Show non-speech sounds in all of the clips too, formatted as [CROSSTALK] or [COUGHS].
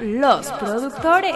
Los productores.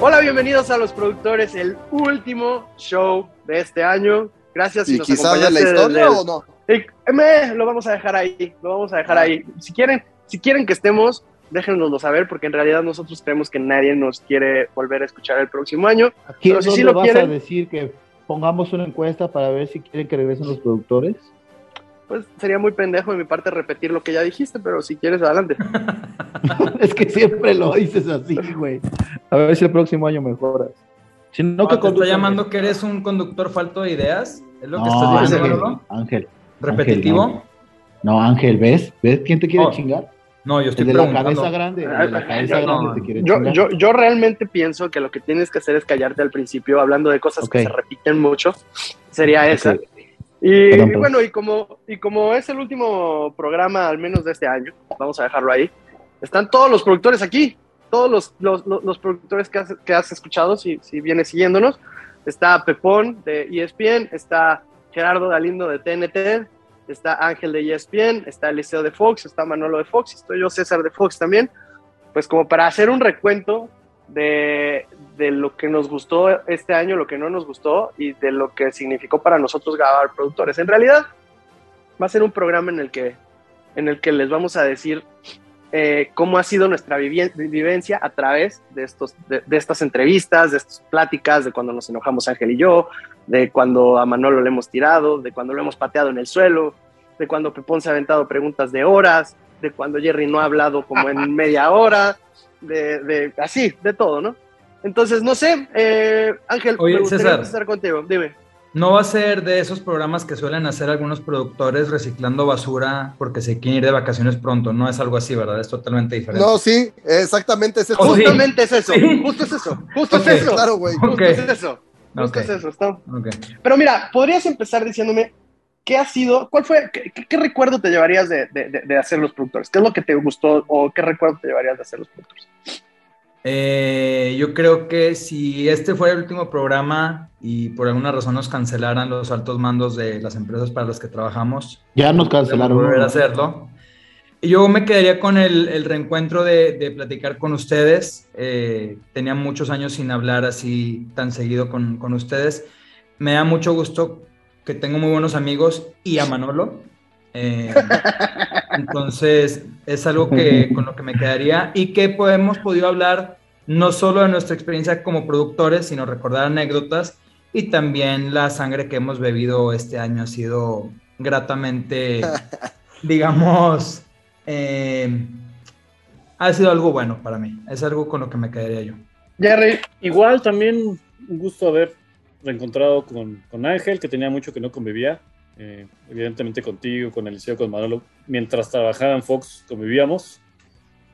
Hola, bienvenidos a Los Productores, el último show de este año. Gracias ¿Y nos quizás de la historia el- o no? Eh, me, lo vamos a dejar ahí, lo vamos a dejar ahí. Si quieren, si quieren que estemos, déjenoslo saber, porque en realidad nosotros creemos que nadie nos quiere volver a escuchar el próximo año. Aquí Pero si sí lo vas a quieren- decir que pongamos una encuesta para ver si quieren que regresen los productores. Pues sería muy pendejo de mi parte repetir lo que ya dijiste, pero si quieres, adelante. [LAUGHS] es que siempre lo dices así, güey. A ver si el próximo año mejoras. Si no, No, que ¿Te está llamando que eres un conductor falto de ideas? ¿Es lo que No, estás diciendo, Ángel? Ángel. ¿Repetitivo? Ángel, No, Ángel, ¿ves? ¿Ves quién te quiere Oh, chingar? No, yo estoy El de la cabeza grande. El de la cabeza Yo- grande no, te quiere Yo, chingar. yo, yo realmente pienso que lo que tienes que hacer es callarte al principio, hablando de cosas que se repiten mucho. Sería esa. Ok. Y, Perdón, y bueno, y como, y como es el último programa, al menos de este año, vamos a dejarlo ahí, están todos los productores aquí, todos los, los, los- los productores que has, que has escuchado, si, si vienes siguiéndonos. Está Pepón de ESPN, está Gerardo Galindo de TNT, está Ángel de ESPN, está Eliseo de Fox, está Manolo de Fox, estoy yo César de Fox también. Pues como para hacer un recuento de, de lo que nos gustó este año, lo que no nos gustó y de lo que significó para nosotros grabar productores. En realidad, va a ser un programa en el que, en el que les vamos a decir eh, cómo ha sido nuestra vivencia a través de, estos, de, de estas entrevistas, de estas pláticas, de cuando nos enojamos Ángel y yo, de cuando a Manolo le hemos tirado, de cuando lo hemos pateado en el suelo, de cuando Pepón se ha aventado preguntas de horas, de cuando Jerry no ha hablado como en [LAUGHS] media hora, de, de así, de todo, ¿no? Entonces, no sé, eh, Ángel, Oye, me gustaría César. empezar contigo, dime. No va a ser de esos programas que suelen hacer algunos productores reciclando basura porque se quieren ir de vacaciones pronto. No es algo así, ¿verdad? Es totalmente diferente. No, sí, exactamente es eso. Oh, sí. Justamente es eso, Sí. justo es eso, justo es eso, Claro, güey. justo es eso, justo es eso, está- Ok. Pero mira, podrías empezar diciéndome qué ha sido, cuál fue, qué, qué- qué recuerdo te llevarías de, de- de- de hacer los productores, qué es lo que te gustó o qué recuerdo te llevarías de hacer los productores. Eh, yo creo que si este fuera el último programa y por alguna razón nos cancelaran los altos mandos de las empresas para las que trabajamos, Ya nos cancelaron. volver a hacerlo. Y yo me quedaría con el, el reencuentro de, de platicar con ustedes. Eh, tenía muchos años sin hablar así tan seguido con, con ustedes. Me da mucho gusto que tengo muy buenos amigos y a Manolo. Eh, [LAUGHS] entonces, es algo que, con lo que me quedaría y que pues, hemos podido hablar no solo de nuestra experiencia como productores, sino recordar anécdotas y también la sangre que hemos bebido este año ha sido gratamente, [LAUGHS] digamos, eh, ha sido algo bueno para mí. Es algo con lo que me quedaría yo. Jerry, Igual también un gusto haber reencontrado con, con Ángel, que tenía mucho que no convivía. Eh, evidentemente contigo, con Eliseo, con Manolo. Mientras trabajaba en Fox convivíamos.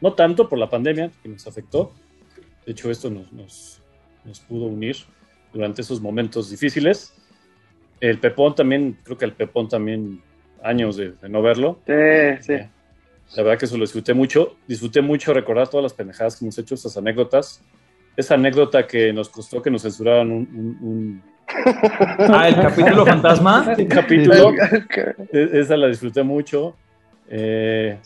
No tanto por la pandemia que nos afectó. De hecho, esto nos, nos, nos pudo unir durante esos momentos difíciles. El Pepón también, creo que el Pepón también, años de, de no verlo. sí, sí. Eh, La verdad que eso lo disfruté mucho. Disfruté mucho recordar todas las pendejadas que hemos hecho, estas anécdotas. Esa anécdota que nos costó que nos censuraran un, un- un- [LAUGHS] Ah, el capítulo fantasma. [LAUGHS] un capítulo. [LAUGHS] E- Esa la disfruté mucho. Eh,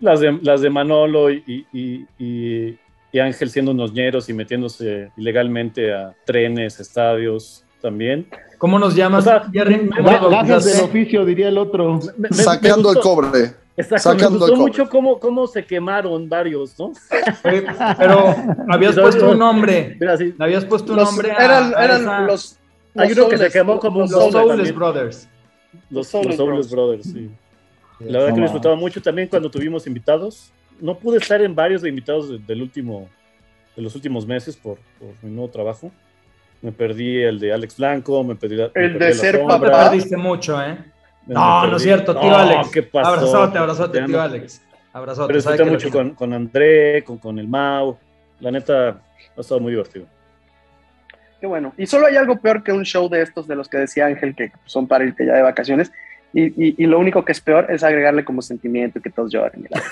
las, de, las de Manolo y, y- y- y Ángel siendo unos ñeros y metiéndose ilegalmente a trenes, estadios también. ¿Cómo nos llamas, O sea, del oficio, diría el otro. Me- me- Sacando me el cobre. Exacto, sacando me el gustó cobre. mucho cómo, cómo se quemaron varios, ¿no? Pero habías puesto un nombre. Mira, sí, Habías puesto un Los- nombre. a- eran a eran esa- los, Hay uno que se quemó como un los Soulless. Brothers. los, Los Soulless. Brothers, sí. La verdad No, que lo va. disfrutaba mucho también cuando tuvimos invitados. No pude estar en varios de invitados de- del último, de los últimos meses por, por mi nuevo trabajo. Me perdí el de Alex Blanco, me perdí, la- me El perdí de La ser Sombra, papá. perdiste mucho, ¿eh? me No, perdí- no es cierto, tío No, Alex. ¿qué pasó? Abrazote, abrazote, Te tío. Alex. Abrazote. Pero disfruté mucho con, con André, con, con el Mau. La neta, ha estado muy divertido. Qué bueno. Y solo hay algo peor que un show de estos de los que decía Ángel que son para irte ya de vacaciones, Y, y, y lo único que es peor es agregarle como sentimiento y que todos lloren. y la-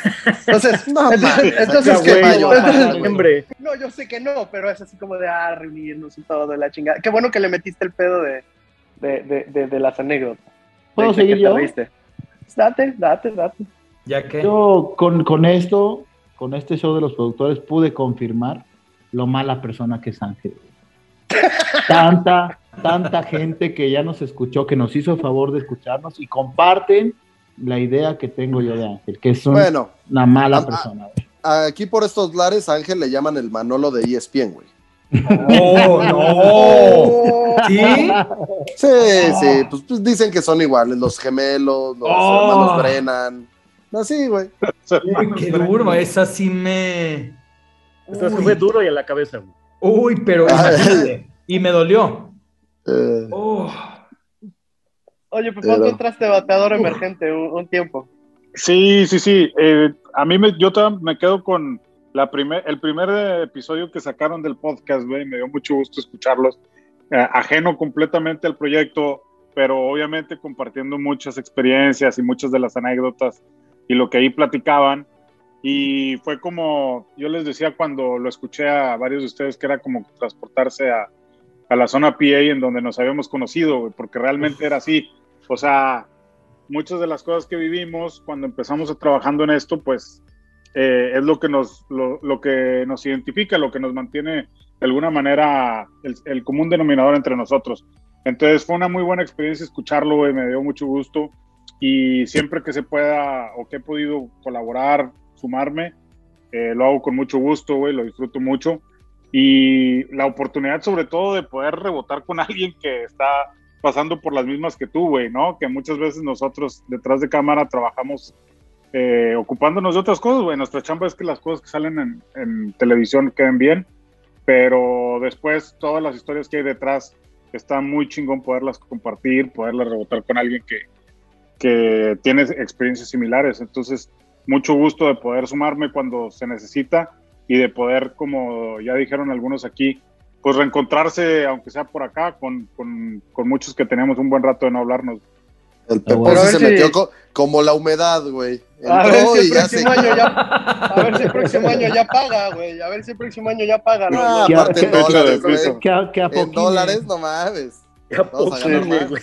Entonces, [LAUGHS] No, entonces, entonces, mayo, Entonces, no, yo sé que no, pero es así como de, ah, reunirnos y todo, de la chingada. Qué bueno que le metiste el pedo de, de, de, de, de las anécdotas. ¿Puedo seguir que te yo? reíste. Date, date, date. Ya que. Yo con, con esto, con este show de los productores, pude confirmar lo mala persona que es Ángel. [LAUGHS] Tanta, tanta gente que ya nos escuchó, que nos hizo el favor de escucharnos y comparten la idea que tengo yo de Ángel, que es un- Bueno, una mala persona. güey. aquí por estos lares, a Ángel le llaman el Manolo de ESPN, güey. ¡Oh, no! [LAUGHS] ¿Sí? Sí, sí, pues, pues dicen que son iguales, los gemelos, los Oh. hermanos Brennan. Así, güey. Qué duro, esa sí me. esta se Uy. fue duro y a la cabeza. güey. Uy, pero. Y me dolió. Eh, Oh, Oye, pues ¿cuánto Pero- entraste bateador emergente un, un tiempo? Sí, sí, sí. Eh, a mí me, yo me quedo con la primer, el primer eh, episodio que sacaron del podcast, güey. Me dio mucho gusto escucharlos. Eh, ajeno completamente al proyecto, pero obviamente compartiendo muchas experiencias y muchas de las anécdotas y lo que ahí platicaban. Y fue como, yo les decía cuando lo escuché a varios de ustedes, que era como transportarse a, a la zona PA en donde nos habíamos conocido, güey, porque realmente era así. O sea, muchas de las cosas que vivimos cuando empezamos a trabajando en esto, pues eh, es lo que, nos, lo, lo que nos identifica, lo que nos mantiene de alguna manera el, el común denominador entre nosotros. Entonces fue una muy buena experiencia escucharlo, güey, me dio mucho gusto y siempre que se pueda o que he podido colaborar, sumarme, eh, lo hago con mucho gusto, güey, lo disfruto mucho y la oportunidad sobre todo de poder rebotar con alguien que está pasando por las mismas que tú, güey, ¿no? Que muchas veces nosotros detrás de cámara trabajamos eh, ocupándonos de otras cosas, güey. Nuestra chamba es que las cosas que salen en, en televisión queden bien, pero después todas las historias que hay detrás está muy chingón poderlas compartir, poderlas rebotar con alguien que, que tiene experiencias similares. Entonces, mucho gusto de poder sumarme cuando se necesita y de poder, como ya dijeron algunos aquí, pues reencontrarse, aunque sea por acá, con, con, con muchos que tenemos un buen rato de no hablarnos. el Pero Pepón a sí ver se si- metió co- como la humedad, güey. A ver si el y ya se... próximo año ya, a ver si el próximo año ya paga, güey. A ver si el próximo año ya paga. ¿no? Ah, ¿Qué- aparte en qué- dólares, qué- güey. Que a, que a En poquín, dólares, eh. no mames. Vamos a güey, más. güey.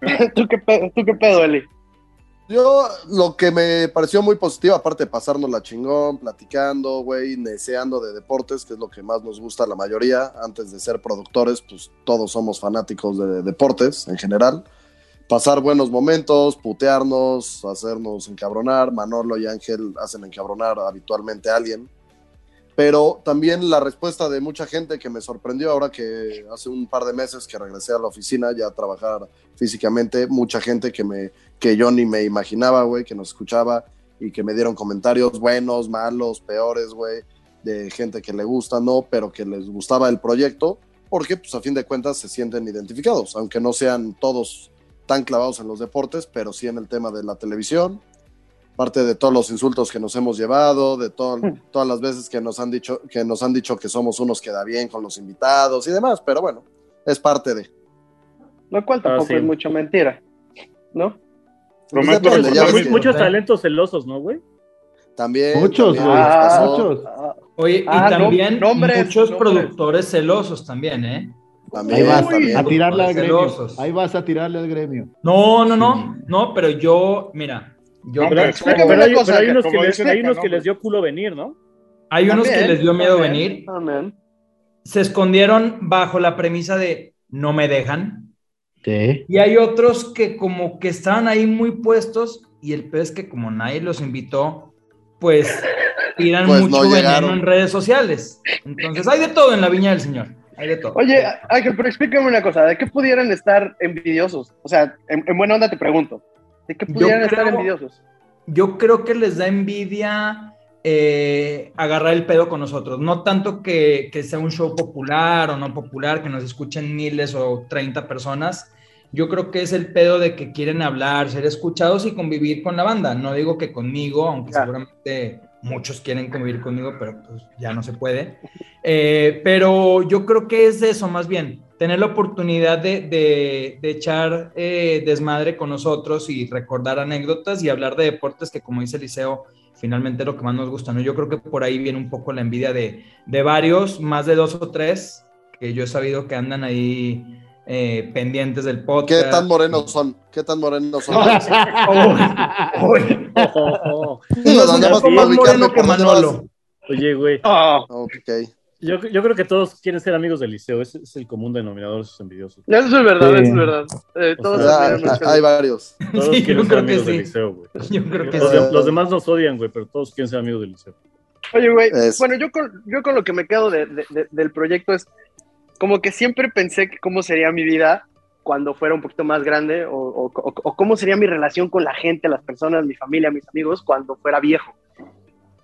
[LAUGHS] ¿Tú, qué pedo, ¿Tú qué pedo, Eli? Yo, lo que me pareció muy positivo, aparte de pasarnos la chingón, platicando, güey, neceando de deportes, que es lo que más nos gusta a la mayoría. Antes de ser productores, pues todos somos fanáticos de deportes en general. Pasar buenos momentos, putearnos, hacernos encabronar. Manolo y Ángel hacen encabronar habitualmente a alguien. Pero también la respuesta de mucha gente que me sorprendió ahora que hace un par de meses que regresé a la oficina ya a trabajar físicamente, mucha gente que me que yo ni me imaginaba, güey, que nos escuchaba y que me dieron comentarios buenos, malos, peores, güey, de gente que le gusta, no, pero que les gustaba el proyecto, porque pues a fin de cuentas se sienten identificados, aunque no sean todos tan clavados en los deportes, pero sí en el tema de la televisión, parte de todos los insultos que nos hemos llevado, de to- todas las veces que nos han dicho que nos han dicho que somos unos que da bien con los invitados y demás, pero bueno, es parte de. Lo cual tampoco Ah, sí. es mucha mentira, ¿no? Pues depende, que- muchos talentos celosos, ¿no, güey? También. Muchos, también güey, muchos. ah, Oye, Ah, y también nom- nombres, muchos nombres. productores celosos también, ¿eh? También, Ahí vas también. a tirarle al gremio. Celosos. Ahí vas a tirarle al gremio. No, no, no, no, pero yo, mira, yo No, Pero, Hombre, pero- explícame pero una hay, cosa, pero hay unos, que les, dicen hay acá, unos ¿no, que güey? les dio culo venir, ¿no? hay unos que les dio miedo también, venir, también. se escondieron bajo la premisa de no me dejan, Sí. y hay otros que como que estaban ahí muy puestos, y el pez que como nadie los invitó, pues tiran Pues no mucho veneno llegaron. en redes sociales. Entonces hay de todo en la viña del señor, hay de todo. Oye, Ángel, pero explícame una cosa, ¿de qué pudieran estar envidiosos? O sea, en, en buena onda te pregunto, ¿de qué Yo pudieran estar creo- envidiosos? yo creo que les da envidia eh, agarrar el pedo con nosotros. No tanto que, que sea un show popular o no popular, que nos escuchen miles o 30 personas. Yo creo que es el pedo de que quieren hablar, ser escuchados y convivir con la banda. No digo que conmigo, aunque seguramente muchos quieren convivir conmigo, pero pues ya no se puede. Eh, pero yo creo que es eso, más bien, tener la oportunidad de, de- de echar eh, desmadre con nosotros y recordar anécdotas y hablar de deportes que, como dice Eliseo, finalmente es lo que más nos gusta, ¿no? Yo creo que por ahí viene un poco la envidia de, de varios, más de dos o tres, que yo he sabido que andan ahí eh, pendientes del ¿Qué podcast. tan morenos son? ¿Qué tan morenos son? [LAUGHS] Oh. Oye, güey, Ah, Ok. yo, yo creo que todos quieren ser amigos del liceo. Ese es el común denominador de esos envidiosos. Eso es verdad, Sí. eso es verdad. Eh, todos sea, admiran ah, hay varios. Todos Sí, yo quieren ser amigos del sí. liceo, güey. Yo creo que Los, de- los demás nos odian, güey, pero todos quieren ser amigos del liceo. Oye, güey, Es- bueno, yo con, yo con lo que me quedo de- de- de- del proyecto es como que siempre pensé que cómo sería mi vida cuando fuera un poquito más grande o, o- o- o cómo sería mi relación con la gente, las personas, mi familia, mis amigos cuando fuera viejo.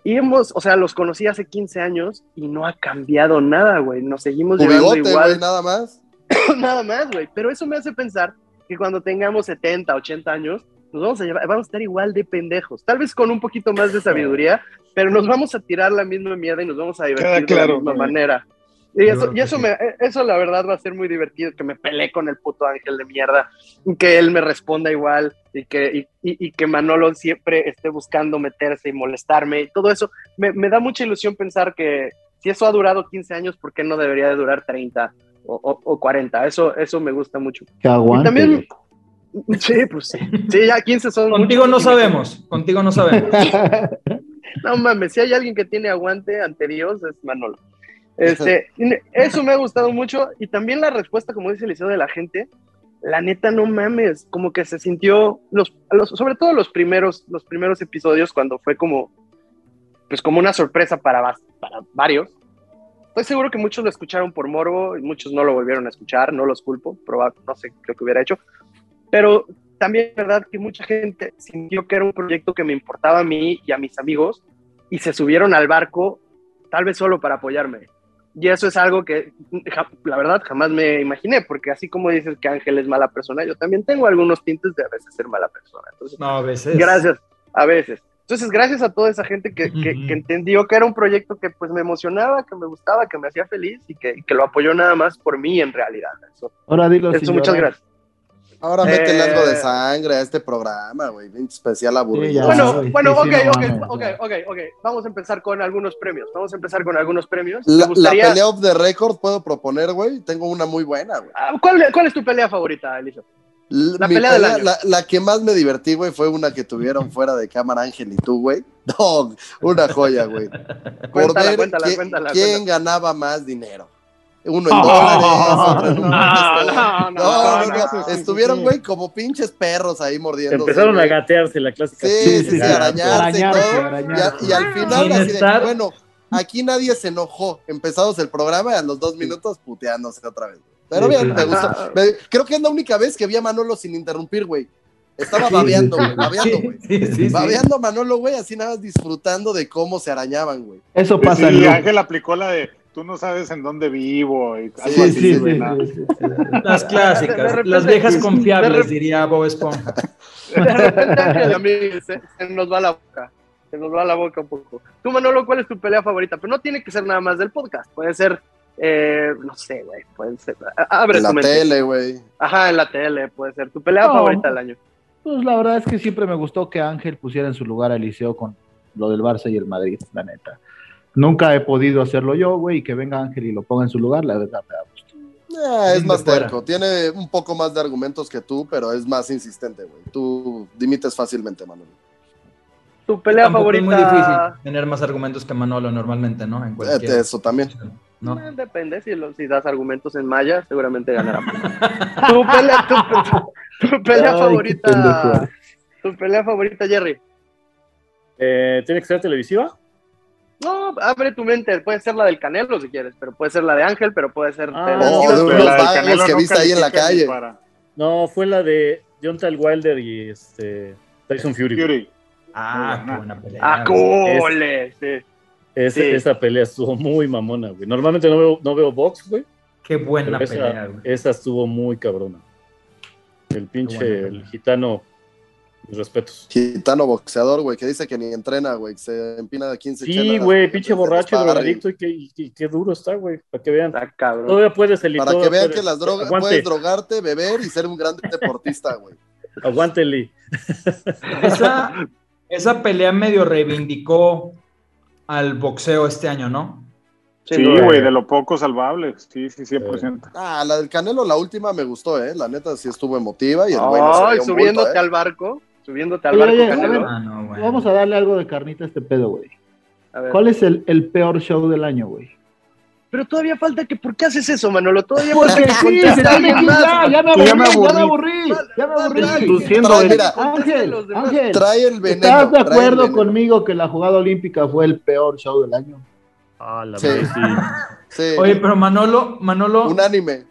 Y hemos, o sea, los conocí hace 15 años y no ha cambiado nada, güey. Nos seguimos Tu llevando bigote, igual. güey, nada más. [COUGHS] nada más, güey. Pero eso me hace pensar que cuando tengamos 70, 80 años, nos vamos a llevar, vamos a estar igual de pendejos. Tal vez con un poquito más de sabiduría, pero nos vamos a tirar la misma mierda y nos vamos a divertir Queda de la misma güey. manera. Y eso, y eso, me, eso la verdad va a ser muy divertido, que me peleé con el puto ángel de mierda, y que él me responda igual, y que, y, y- y que Manolo siempre esté buscando meterse y molestarme, y todo eso. Me, me da mucha ilusión pensar que si eso ha durado 15 años, ¿por qué no debería de durar 30 o, o- o 40? Eso, eso me gusta mucho. Que aguante. Y también, [LAUGHS] sí, pues sí. Sí, ya 15 son. Contigo no sabemos, contigo no sabemos. [LAUGHS] No mames, si hay alguien que tiene aguante ante Dios, es Manolo. Este, [LAUGHS] eso me ha gustado mucho. Y también la respuesta, como dice liceo de la gente, la neta, no mames, como que se sintió, los, los- sobre todo los primeros, los primeros episodios, cuando fue como, pues como una sorpresa para, para varios. Estoy seguro que muchos lo escucharon por morbo y muchos no lo volvieron a escuchar, no los culpo, proba- no sé qué que hubiera hecho. Pero también es verdad que mucha gente sintió que era un proyecto que me importaba a mí y a mis amigos y se subieron al barco tal vez solo para apoyarme. Y eso es algo que, ja- la verdad, jamás me imaginé, porque así como dices que Ángel es mala persona, yo también tengo algunos tintes de a veces ser mala persona. Entonces, No, a veces. gracias, a veces. Entonces, gracias a toda esa gente que, que- que entendió que era un proyecto que pues me emocionaba, que me gustaba, que me hacía feliz y que, y que lo apoyó nada más por mí en realidad. Eso, Ahora dilo eso muchas llorar. gracias. Ahora métele Eh, algo de sangre a este programa, güey. bien Especial aburrido. ya. Bueno, sí, bueno, sí, ok, no ok, mames, ok, ok, ok. Vamos a empezar con algunos premios. Vamos a empezar con algunos premios. La, pelea off the record puedo proponer, güey. Tengo una muy buena, güey. Ah, ¿Cuál, cuál es tu pelea favorita, Elisa? La mi pelea del pelea- año. la, la que más me divertí, güey, fue una que tuvieron [LAUGHS] fuera de cámara Ángel y tú, güey. [LAUGHS] No, una joya, güey. Por Cuéntala, ver cuéntala, qui- cuéntala, quién cuéntala. ganaba más dinero. Uno en [LAUGHS] dólares, otro en un No, no, no, No. Estuvieron, güey, como pinches perros ahí mordiendo. Empezaron a gatearse la clásica. Sí, sí, sí, sí, arañarse y. Y, y al final, Sin así de, bueno, aquí nadie se enojó. Empezados el programa y a los dos minutos puteándose otra vez. Pero bien, me gustó. Me- creo que es la única vez que vi a Manolo sin interrumpir, güey. Estaba babeando, güey, babeando, güey. sí, sí, sí. Babeando a Manolo, güey, así nada más disfrutando de cómo se arañaban, güey. Eso pasa loop. Ángel aplicó la de tú no sabes en dónde vivo y algo Sí, así, Sí, sí, güey, sí, ¿no? sí, sí, sí. Las De clásicas, repente- las viejas confiables, diría Bob Esponja. De [LAUGHS] repente, Ángel, a mí se, se nos va la boca. Se nos va la boca un poco. Tú, Manolo, ¿cuál es tu pelea favorita? Pero no tiene que ser nada más del podcast. Puede ser, eh, no sé, güey. Puede ser. Abre En la mente. tele, güey. Ajá, en la tele, puede ser. Tu pelea No. favorita del año. Pues la verdad es que siempre me gustó que Ángel pusiera en su lugar a Eliseo con lo del Barça y el Madrid, la neta. Nunca he podido hacerlo yo, güey, y que venga Ángel y lo ponga en su lugar, la verdad me da gusto. Ah, es más terco. Tiene un poco más de argumentos que tú, pero es más insistente, güey. Tú dimites fácilmente, Manolo. Tu pelea Tampoco favorita. es muy difícil tener más argumentos que Manolo normalmente, ¿no? En cualquier... Eh, Eso también. ¿no? Eh, Depende, si, lo- si das argumentos en maya, seguramente ganará. [LAUGHS] tu pelea, tu, tu pelea Ay, favorita. Tu pelea favorita, Jerry. Eh, ¿Tiene que ser televisiva? No, abre tu mente. Puede ser la del Canelo si quieres, pero puede ser la de Ángel, pero puede ser. Ah. Oh, de unos la del vagos Canelo que no viste ahí en la calle. para No, fue la de John Tal Wilder y este Tyson Fury. Fury. Ah, qué buena pelea. Ah. Sí. Sí. Esa pelea estuvo muy mamona, güey. Normalmente no veo, no veo box, güey. Qué buena pelea, esa, güey. esa estuvo muy cabrona. El pinche, el gitano Mis respetos. Gitano boxeador, güey, que dice que ni entrena, güey, que se empina de 15 Sí, güey, pinche borracho, drogadicto y qué, y, y qué duro está, güey, para que vean. Está cabrón. Todavía puedes el Para que vean que las drogas, puedes drogarte, beber y ser un gran deportista, güey. Aguántele. Esa, [LAUGHS] esa pelea medio reivindicó al boxeo este año, ¿no? Sí, güey, de lo poco salvable. Sí, sí, 100%. Ah, la del Canelo, la última me gustó, ¿eh? La neta sí estuvo emotiva y el güey no Ay, subiéndote bulto, ¿eh? al barco, subiéndote al Oye, barco, oye, a ver, Ah, no. Vamos a darle algo de carnita a este pedo, güey. ¿Cuál es el, el peor show del año, güey? Pero todavía falta que, ¿por qué haces eso, Manolo? Todavía Porque falta que sí, se tiene que más. ya, ya me Tú ya me aburrí, ya me aburrí. aburrí, ya me aburrí. Tú siendo Trae, el- mira, Ángel. Ángel, trae el veneno. ¿estás de acuerdo veneno. conmigo que la jugada olímpica fue el peor show del año? Ah, la Sí. verdad, sí. Sí, Oye, pero Manolo, Manolo, unánime.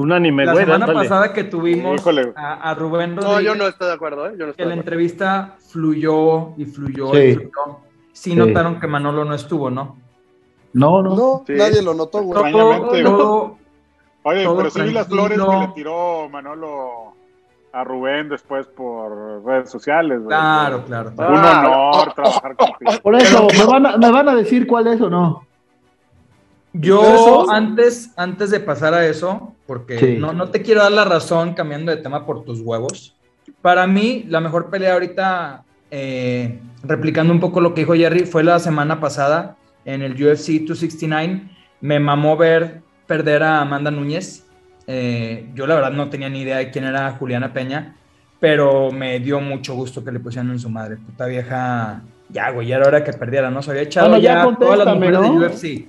Unánime, la güey, semana pasada que tuvimos Híjole. a, a Rubén No, Rodríguez, yo no estoy de acuerdo, ¿eh? Yo no estoy que de la acuerdo. entrevista fluyó y fluyó Sí. y fluyó. Sí, Sí. notaron que Manolo no estuvo, ¿no? No, no. No, Sí. nadie lo notó, güey. Todo- Oye, Todo pero sí vi las flores que le tiró Manolo a Rubén después por redes sociales, güey. Claro, claro. claro. Un Ah, honor trabajar contigo. Por eso, ¿me van, a, ¿me van a decir cuál es o no? Yo antes, antes de pasar a eso, porque Sí. no, no te quiero dar la razón cambiando de tema por tus huevos. Para mí, la mejor pelea ahorita, eh, replicando un poco lo que dijo Jerry, fue la semana pasada en el UFC 269. Me mamó ver perder a Amanda Núñez. Eh, yo la verdad no tenía ni idea de quién era Juliana Peña, pero me dio mucho gusto que le pusieran en su madre. Puta vieja, ya, güey, ya era hora que perdiera, ¿no? Se había echado Bueno, ya ya, todas las mujeres ¿no? de UFC.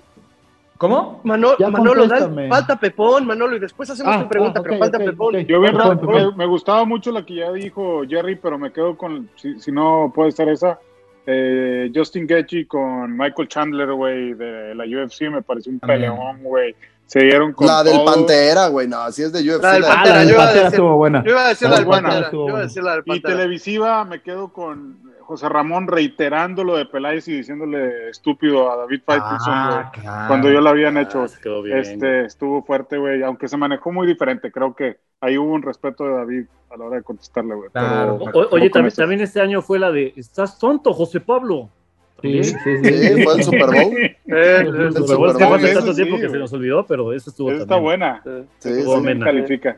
¿Cómo? Mano- Ya Manolo, da- falta Pepón, Manolo, y después hacemos Ah, tu pregunta, ah, pero falta Pepón. ok. Yo bien, perdón. me gustaba mucho la que ya dijo Jerry, pero me quedo con, si, si no puede ser esa, eh, Justin Gaethje con Michael Chandler, güey, de la UFC, me pareció un peleón, güey. Se dieron con La del todo. Pantera, güey. No, así es de UFC. La del Ah, Pantera, la yo del iba a Pantera decir- estuvo buena. Yo iba a decir la del buena, Pantera. estuvo Yo iba a buena. decir la del Y televisiva me quedo con José Ramón reiterando lo de Peláez y diciéndole estúpido a David Faitelson. Ah, claro. Cuando ya lo habían hecho. Ah. Este, estuvo fuerte, güey, aunque se manejó muy diferente. Creo que ahí hubo un respeto de David a la hora de contestarle, güey. Claro. Oye, también, eso- también este año fue la de ¿Estás tonto, José Pablo? Sí, sí, sí. Sí, fue el Super Bowl. [LAUGHS] Eh, El El Super Bowl es que hace tanto tiempo sí, que se nos olvidó, pero esa estuvo Esa está también. buena. Sí, sí. Califica.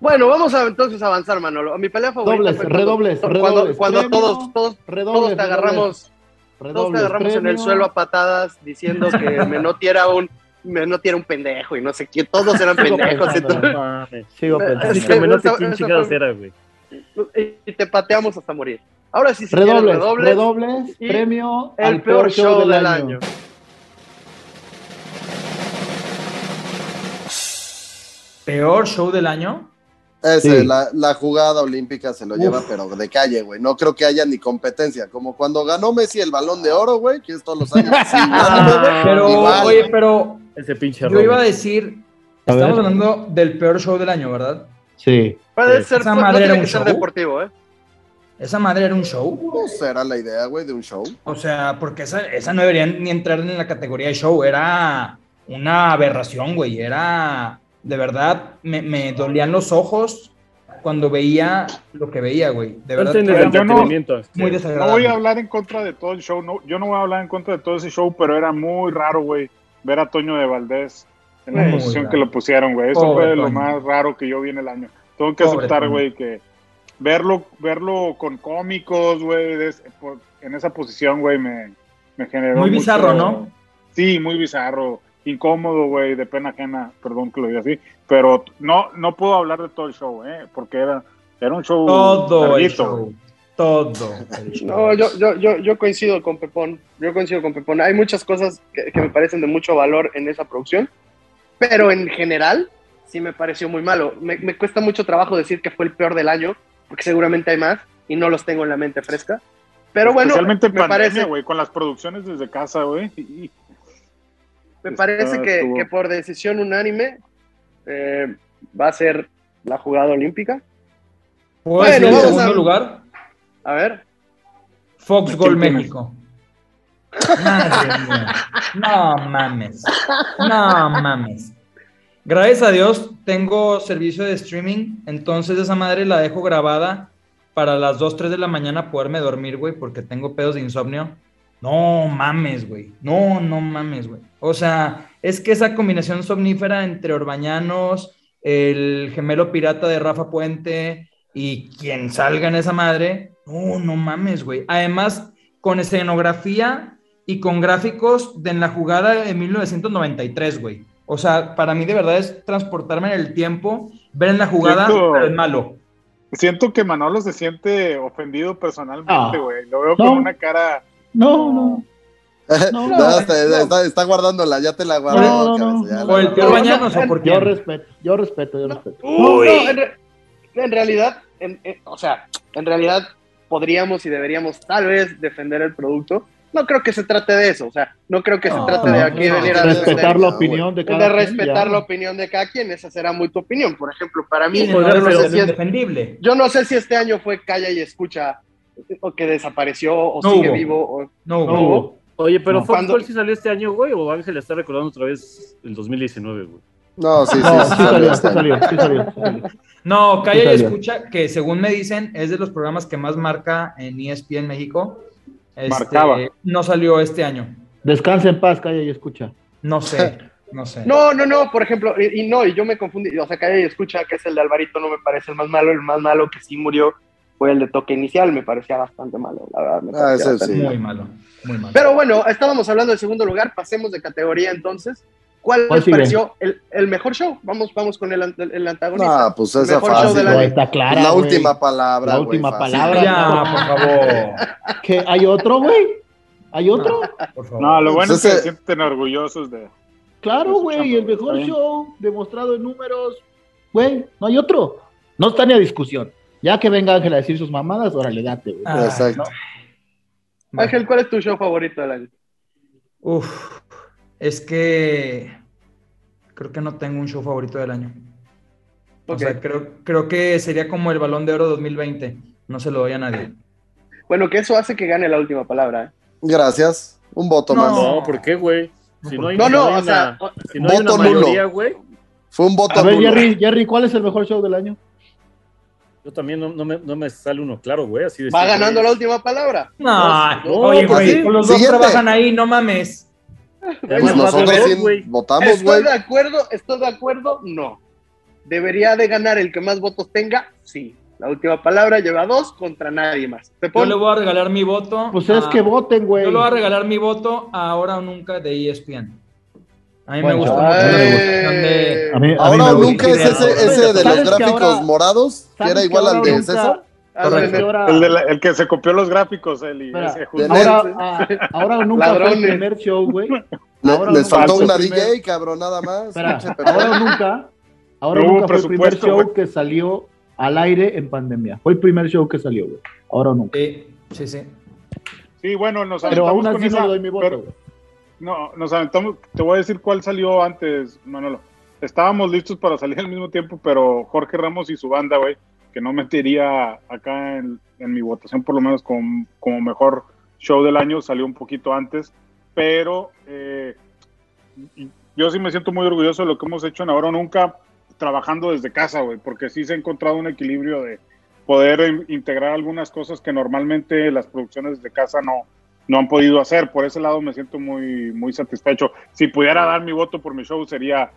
Bueno, vamos a entonces avanzar, Manolo. Mi pelea favorita Dobles, fue cuando- redobles, cuando, redobles. cuando Premio, todos, todos, Redobles, todos te agarramos, todos te redobles, agarramos en el suelo a patadas diciendo que [LAUGHS] Menotti era un Menotti era un pendejo y no sé qué, todos eran Sigo pendejos pensando. Sigo pensando. sí, Que Menotti, ¿quién chingados era, güey? y te pateamos hasta morir. Ahora sí, si Redobles, redobles, redobles, y premio el al peor show del año. Peor show del año. Ese, Sí. la, la jugada olímpica se lo lleva, pero de calle, güey. No creo que haya ni competencia. Como cuando ganó Messi el balón de oro, güey, que es todos los años. Sí, Ah, Pero, igual. oye, pero Ese pinche yo Robert. iba a decir, A estamos ver. hablando del peor show del año, ¿verdad? Sí. Puede Sí. ser, Esa no madre era que un ser show. deportivo, ¿eh? Esa madre era un show. No será la idea, güey, de un show. O sea, porque esa, esa no debería ni entrar en la categoría de show. Era una aberración, güey. Era, de verdad, me, me dolían los ojos cuando veía lo que veía, güey. De verdad, yo no- voy a hablar en contra de todo el show. No, yo no voy a hablar en contra de todo ese show, pero era muy raro, güey, ver a Toño de Valdés en la Muy posición raro. que lo pusieron, güey. Eso Pobre fue lo más raro que yo vi en el año. Tengo que Pobre aceptar, Toño. güey, que verlo, verlo con cómicos, güey, en esa posición, güey, me, me generó. Muy mucho- bizarro, ¿no? Sí, muy bizarro. Incómodo, güey, de pena ajena, perdón que lo diga así. Pero no, no puedo hablar de todo el show, ¿eh? Porque era, era un show. Todo el larguito, show. Todo el [LAUGHS] show. No, yo, yo, yo, yo coincido con Pepón. Yo coincido con Pepón. Hay muchas cosas que, que me parecen de mucho valor en esa producción, pero en general sí me pareció muy malo. Me, me cuesta mucho trabajo decir que fue el peor del año, porque seguramente hay más y no los tengo en la mente fresca. Pero bueno, Especialmente en me pandemia, parece, güey, con las producciones desde casa, güey. Me parece está- que, estuvo- que por decisión unánime eh, va a ser la jugada olímpica. ¿Puedo Bueno, decir el vamos segundo a- lugar? A ver, Fox ¿A Gol? México. Madre mía. No mames. No mames. Gracias a Dios tengo servicio de streaming, entonces esa madre la dejo grabada para las 2, 3 de la mañana poderme dormir, güey, porque tengo pedos de insomnio. No mames, güey. No, no mames, güey. O sea, es que esa combinación somnífera entre Orbañanos, el gemelo pirata de Rafa Puente y quien salga en esa madre, no, no mames, güey. Además, con escenografía y con gráficos de en la jugada de 1993, güey. O sea, para mí de verdad es transportarme en el tiempo, ver en la jugada, Siento- pero es malo. Siento que Manolo se siente ofendido personalmente, No. güey. Lo veo No. con una cara. No, no. No, [LAUGHS] No, no, está, no. está- está guardándola, ya te la guardé. No, O el peor No, Bañanos, no, o por Yo respeto, yo respeto, yo respeto. No, no, en, re- en realidad, en- en- o sea, en realidad podríamos y deberíamos tal vez defender el producto. No creo que se trate de eso, o sea, no creo que se No, trate de aquí no, venir a respetar respetar la opinión de de cada quien, respetar ya. la opinión de cada quien, esa será muy tu opinión. Por ejemplo, para mí, Sí, yo, no, no pero sé es si es- indefendible. yo no sé si este año fue Calla y Escucha o que desapareció o No sigue hubo. vivo. o- No, No hubo. Oye, pero No. Fox Cuando- Gold sí salió este año, güey, o Ángel está recordando otra vez el 2019, güey. No, sí, sí, No, sí, sí salió, sí año. salió, sí salió, sí salió. No, Calla y salió. Escucha, que según me dicen es de los programas que más marca en ESPN México. Este, Marcaba. No salió este año. Descansa en paz, calla y escucha. No sé, [LAUGHS] no sé. No, no, no, por ejemplo, y, y no, y yo me confundí, o sea, Calla y Escucha, que es el de Alvarito, no me parece el más malo, el más malo que sí murió fue el de toque inicial, me parecía bastante malo, la verdad. me Ah, ese sí. Muy malo, muy malo. Pero bueno, estábamos hablando del segundo lugar, pasemos de categoría entonces. ¿Cuál, ¿Cuál les sigue? pareció el, el mejor show? Vamos, vamos con el, el, el antagonista. No, pues esa Mejor fácil. No, güey. está clara. la última palabra. La última fácil. palabra. ya, por favor. [LAUGHS] ¿Qué? ¿Hay otro, güey? ¿Hay otro? Por favor. No, lo bueno Pues es que se sienten orgullosos de. Claro, Pues, güey, el mejor show demostrado en números. Güey, no hay otro. No está ni a discusión. Ya que venga Ángel a decir sus mamadas, órale, date, güey. Ah, Exacto. Ángel, ¿cuál es tu show favorito del año? Uf, es que creo que no tengo un show favorito del año. O sea, creo, creo que sería como el Balón de Oro 2020. No se lo doy a nadie. Bueno, que eso hace que gane la última palabra. ¿eh? Gracias. Un voto No. más. No, ¿por qué, güey? Si no hay, No, no, hay o sea, si no hay una voto nulo. mayoría, güey, Fue un voto A ver, nulo. Jerry, Jerry, ¿cuál es el mejor show del año? Yo también no, no me, no me sale uno claro, güey. Así de va simple. ganando la última palabra. No, No, oye, pues güey, sí. los dos trabajan ahí, no mames. Ya Pues nosotros sí güey. votamos, ¿Estoy güey. de acuerdo? ¿Estoy de acuerdo? No. ¿Debería de ganar el que más votos tenga? Sí. La última palabra lleva dos contra nadie más. ¿Te Yo le voy a regalar mi voto. Pues es que voten, güey. Yo le voy a regalar mi voto a ahora o nunca de ESPN. A mí me gusta mucho de. A mí, a mí Ahora gusta. nunca es ese, ese de los ¿Sabes que gráficos ahora- morados, que ¿Sabes era igual ahora al de nunca- César. Ah, ¿sabes bueno. que ahora- El, de la- el que se copió los gráficos, ese Ahora, ah, ahora o nunca fue el Ladrones. primer show, güey. [LAUGHS] Le- les faltó una primer- DJ, cabrón, nada más. Espera, ahora o nunca, ahora No nunca fue el primer show que salió al aire en pandemia. Fue el primer show que salió, güey. Ahora o nunca. Sí, sí, sí. Sí, bueno, nos Pero aún con así no esa- le doy mi voto, pero- güey. No, nos aventamos. Te voy a decir cuál salió antes, Manolo. Estábamos listos para salir al mismo tiempo, pero Jorge Ramos y su banda, güey, que no metería acá en, mi votación, por lo menos como, como mejor show del año, salió un poquito antes. Pero eh, yo sí me siento muy orgulloso de lo que hemos hecho en Ahora Nunca, trabajando desde casa, güey, porque sí se ha encontrado un equilibrio de poder in- integrar algunas cosas que normalmente las producciones de casa no, no han podido hacer. Por ese lado me siento muy, muy satisfecho. Si pudiera dar mi voto por mi show sería,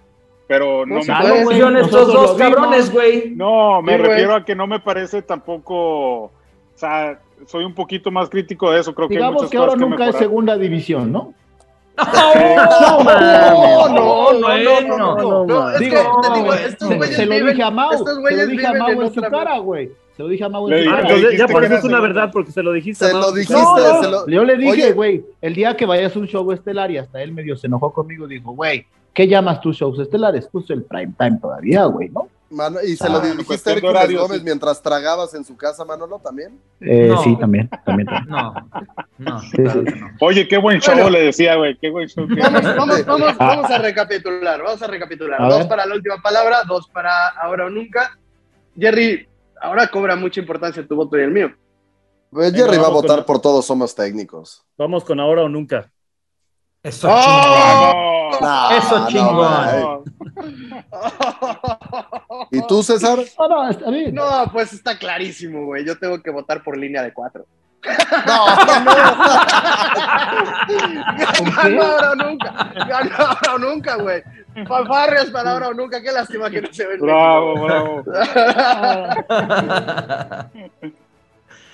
pero no No me Ah, no, güey, Son estos dos cabrones, güey. No, me Sí, güey. refiero a que no me parece tampoco, o sea, soy un poquito más crítico de eso, creo que hay Digamos muchas que ahora cosas que nunca es segunda división, ¿no? No, no, no, no, bueno. no, no, no. Es que Digo, te digo, no, estos se, güeyes se lo viven- dije a Mau, estos se lo güeyes dije a viven Mau en en su otra cara, güey. Se lo dije a Mau Le Ah, entonces ya por eso es una verdad, porque se lo dijiste. Se a lo dijiste, No, no, se lo- Yo le dije, güey, el día que vayas a un show estelar y hasta él medio se enojó conmigo, dijo, güey, ¿qué llamas tus shows estelares? Puso el prime time todavía, güey, ¿no? Mano- y se Ah, lo dijiste a Hércules horario, Gómez sí. mientras tragabas en su casa, Manolo, también. Eh, No. Sí, también, también, también. No, no, Sí, claro sí. que no. Oye, qué buen show Bueno. le decía, güey, qué buen show. Vamos, vamos, vamos, vamos a recapitular, vamos a recapitular. A dos ver. para la última palabra, dos para ahora o nunca. Jerry, ahora cobra mucha importancia tu voto y el mío. Pues Venga, Jerry va a votar con- por todos somos técnicos. Vamos con ahora o nunca. Eso ¡Oh! chingón. No, Eso chingón. güey. ¿Y tú, César? No, no, está bien. No, pues está clarísimo, güey. Yo tengo que votar por línea de cuatro. No, Ganó ahora o nunca. Ganó ahora o nunca, güey. Fanfarrias para ahora o nunca. Qué lástima que no se ve. en Bravo, México. bravo.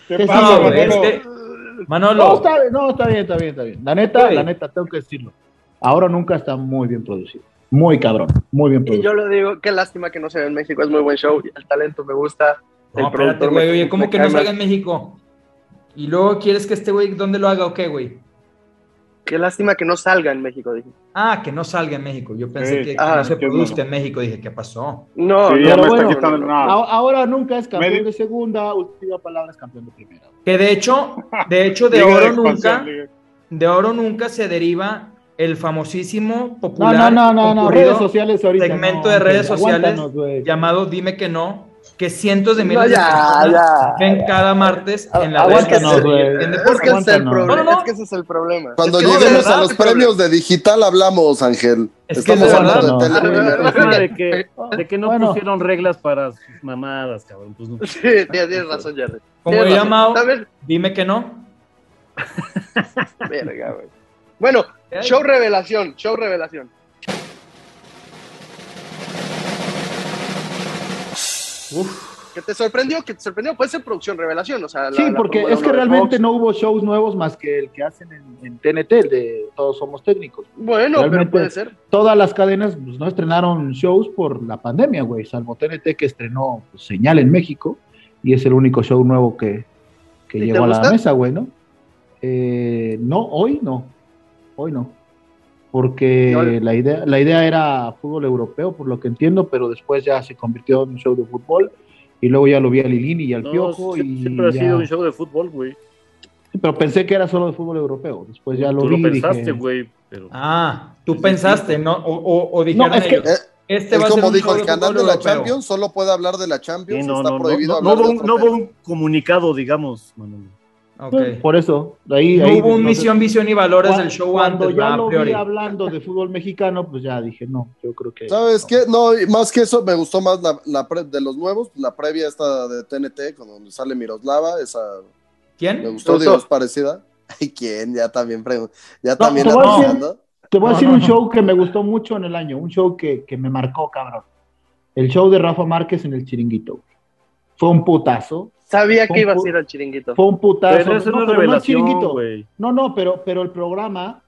¿Qué pasa, güey, Manolo? este- No, Manolo, está, no, está bien, está bien, está bien. La neta, Sí. la neta, tengo que decirlo. Ahora nunca está muy bien producido. Muy cabrón, muy bien Y producido. yo lo digo, qué lástima que no se ve en México. Es muy buen show. El talento me gusta. El no, espérate, productor güey, me- oye, ¿cómo me que no salga en México? Y luego quieres que este güey, ¿dónde lo haga o qué, güey? Qué lástima que no salga en México, dije. Ah, que no salga en México. Yo pensé Sí. que, que Ah, no se produzca bueno. en México. Dije, ¿qué pasó? No, Sí, no, ya no, está nada. Ahora nunca es campeón de segunda, última palabra es campeón de primera. Que de hecho, de hecho, de [LAUGHS] oro nunca, liga. de oro nunca se deriva el famosísimo, popular, no, no, no, no, redes sociales ahorita. segmento no, de redes sociales llamado Dime que no, que cientos de No, miles de personas ya. ven cada martes en la güey. en Es que es el problema. No, no, no. Es que ese es el problema. Cuando Es que de lleguemos verdad a los premios de digital hablamos, Ángel. Es que Estamos de hablando verdad, de no. tele. Ah, de que, de que no Bueno. pusieron reglas para sus mamadas, cabrón. Pues no. Sí, tienes, tienes razón, Jerry. Como diría. Mao, dime que no. Verga, güey. Bueno, show revelación, show revelación. ¿Que te sorprendió? ¿Que te sorprendió? Puede ser producción revelación, o sea... la- Sí, porque es que realmente Fox. no hubo shows nuevos más que el que hacen en, en TNT, el de Todos Somos Técnicos. Bueno, Realmente- pero puede ser. Todas las cadenas pues, no estrenaron shows por la pandemia, güey, salvo TNT que estrenó pues, Señal en México y es el único show nuevo que, que ¿Y te llegó a la mesa, güey, ¿no? Eh, no, hoy no, hoy no, porque No. la, idea, la idea era fútbol europeo, por lo que entiendo, pero después ya se convirtió en un show de fútbol y luego ya lo vi a Lilini y al No, Piojo sie- y siempre ha sido un show de fútbol, güey. Sí, pero pensé que era solo de fútbol europeo. Después ya lo Tú vi lo pensaste, dije, güey. Pero Ah, tú pensaste, ¿no? O, o, o dijeron No, es que- ellos, Eh, este es va a ser como dijo el canal fútbol de la europeo. Champions, solo puede hablar de la Champions, sí, no, está no, no, prohibido no, no hablar hubo de un, no hubo un comunicado, digamos, Manolo. Ok. por eso, de ahí, No ahí, hubo un no sé, misión, visión y valores del show cuando antes, ya lo priori. vi hablando de fútbol mexicano, pues ya dije, no, yo creo que... ¿Sabes no. qué? No, y más que eso, me gustó más la, la pre- de los nuevos, la previa esta de TNT, con donde sale Miroslava, esa me ¿Quién? gustó, es parecida. [LAUGHS] Ay, ¿quién? Ya también pregun- ya No, también te voy a decir- anunciando. Te voy a decir no, un no. show que me gustó mucho en el año, un show que, que me marcó, cabrón. El show de Rafa Márquez en el Chiringuito. Fue un putazo, Sabía que pu- a ir al chiringuito. fue un putazo. Pero eso no, No, es pero no el Chiringuito. güey. No, no, pero, pero el programa,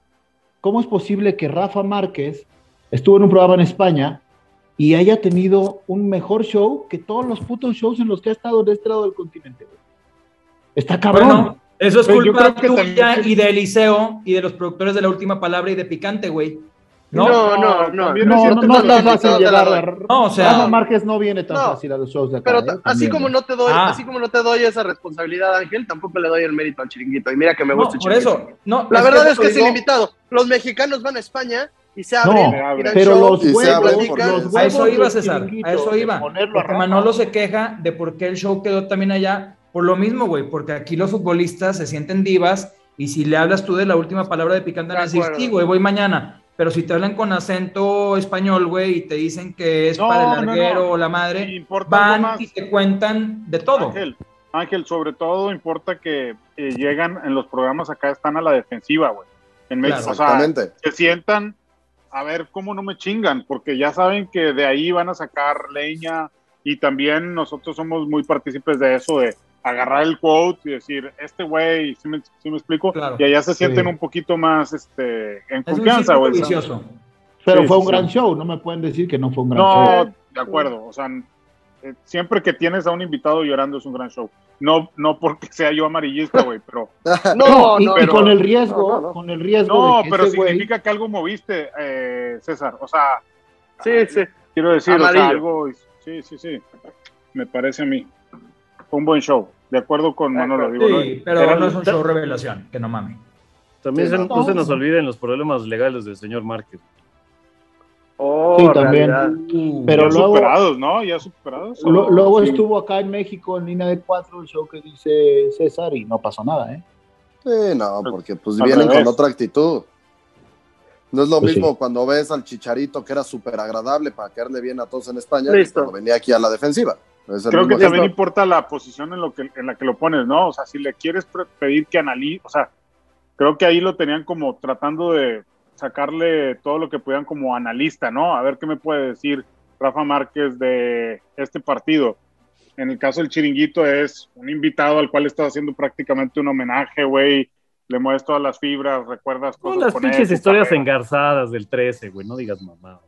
¿cómo es posible que Rafa Márquez estuvo en un programa en España y haya tenido un mejor show que todos los putos shows en los que ha estado de este lado del continente? güey? Está cabrón. Bueno, eso es Pero culpa tuya también- y de Eliseo y de los productores de La Última Palabra y de Picante, güey. ¿No? No, no, no. no, es no, no no, fácil no, llegar o sea- Rafa Márquez no viene tan No. fácil a los shows de acá. Pero ¿eh? así como no te doy, Ah. así como no te doy esa responsabilidad, Ángel, tampoco le doy el mérito al chiringuito. Y mira que me No, gusta el por chiringuito. eso. No, La verdad es que es digo- ilimitado. Los mexicanos van a España y se abren, No, pero show, los Y se huevos, abren los huevos A eso iba, César. A eso iba. Porque. Manolo se queja de por qué el show quedó también allá. Por lo mismo, güey. Porque aquí los futbolistas se sienten divas. Y si le hablas tú de la última palabra de picante, De sí, güey, voy mañana. Pero si te hablan con acento español, güey, y te dicen que es No, para el no, no. larguero o la madre, van más. y te cuentan de todo. Ángel, Ángel, sobre todo importa que eh, llegan en los programas acá, están a la defensiva, güey. En México, Claro. o sea, se sientan a ver cómo no me chingan, porque ya saben que de ahí van a sacar leña y también nosotros somos muy partícipes de eso, de agarrar el quote y decir, este güey, ¿sí me, sí me explico? Claro. Y allá se sienten Sí. un poquito más este, en Es un confianza, güey. Pero Sí, fue un sí. gran show, no me pueden decir que no fue un gran No, show. de acuerdo. O sea, eh, siempre que tienes a un invitado llorando es un gran show. No, no porque sea yo amarillista, güey, pero [LAUGHS] No, y, no, y pero- con el riesgo, no, no, no. con el riesgo no, de que pero significa que algo moviste, eh, César. O sea, Sí, sí. quiero decir, o sea, algo. Sí, sí, sí. Me parece a mí. Fue un buen show. De acuerdo con Manolo. Digo, Sí, ¿no? pero Era- no es un show revelación, que no mames. También Sí, se- no. no se nos olviden los problemas legales del señor Márquez. Oh, Sí, también. realidad. Pero ya luego- superados, ¿no? Ya superados. Lo- ¿O luego sí? estuvo acá en México en línea de cuatro, el show que dice César, y no pasó nada, ¿eh? Sí, no, porque pues Al vienen revés. con otra actitud. No es lo Pues mismo sí. cuando ves al Chicharito, que era súper agradable para caerle bien a todos en España, Listo. que cuando venía aquí a la defensiva. Es Creo que también importa la posición en, lo que, en la que lo pones, ¿no? O sea, si le quieres pedir que analice, o sea, creo que ahí lo tenían como tratando de sacarle todo lo que pudieran como analista, ¿no? A ver qué me puede decir Rafa Márquez de este partido. En el caso del chiringuito es un invitado al cual estás haciendo prácticamente un homenaje, güey. Le mueves todas las fibras, recuerdas cosas las con él, pinches historias carrera. engarzadas del 13, güey, no digas mamá.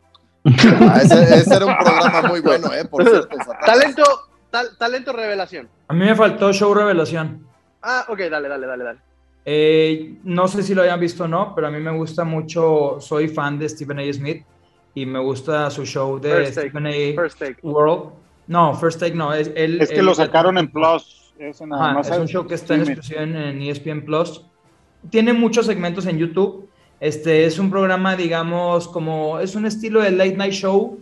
Ah, ese, ese era un [LAUGHS] programa muy bueno, ¿eh? Por cierto. Talento, tal- talento revelación. A mí me faltó show revelación. Ah, ok, dale, dale, dale, dale. Eh, no sé si lo hayan visto o no, pero a mí me gusta mucho, soy fan de Stephen A. Smith y me gusta su show de First Take, Stephen A. First take. World. No, First Take no, es él. Es que él- lo sacaron en Plus. Ese nada Ajá, más es un show que está en exclusiva en, en ESPN Plus. Tiene muchos segmentos en YouTube. Este es un programa, digamos, como es un estilo de late night show,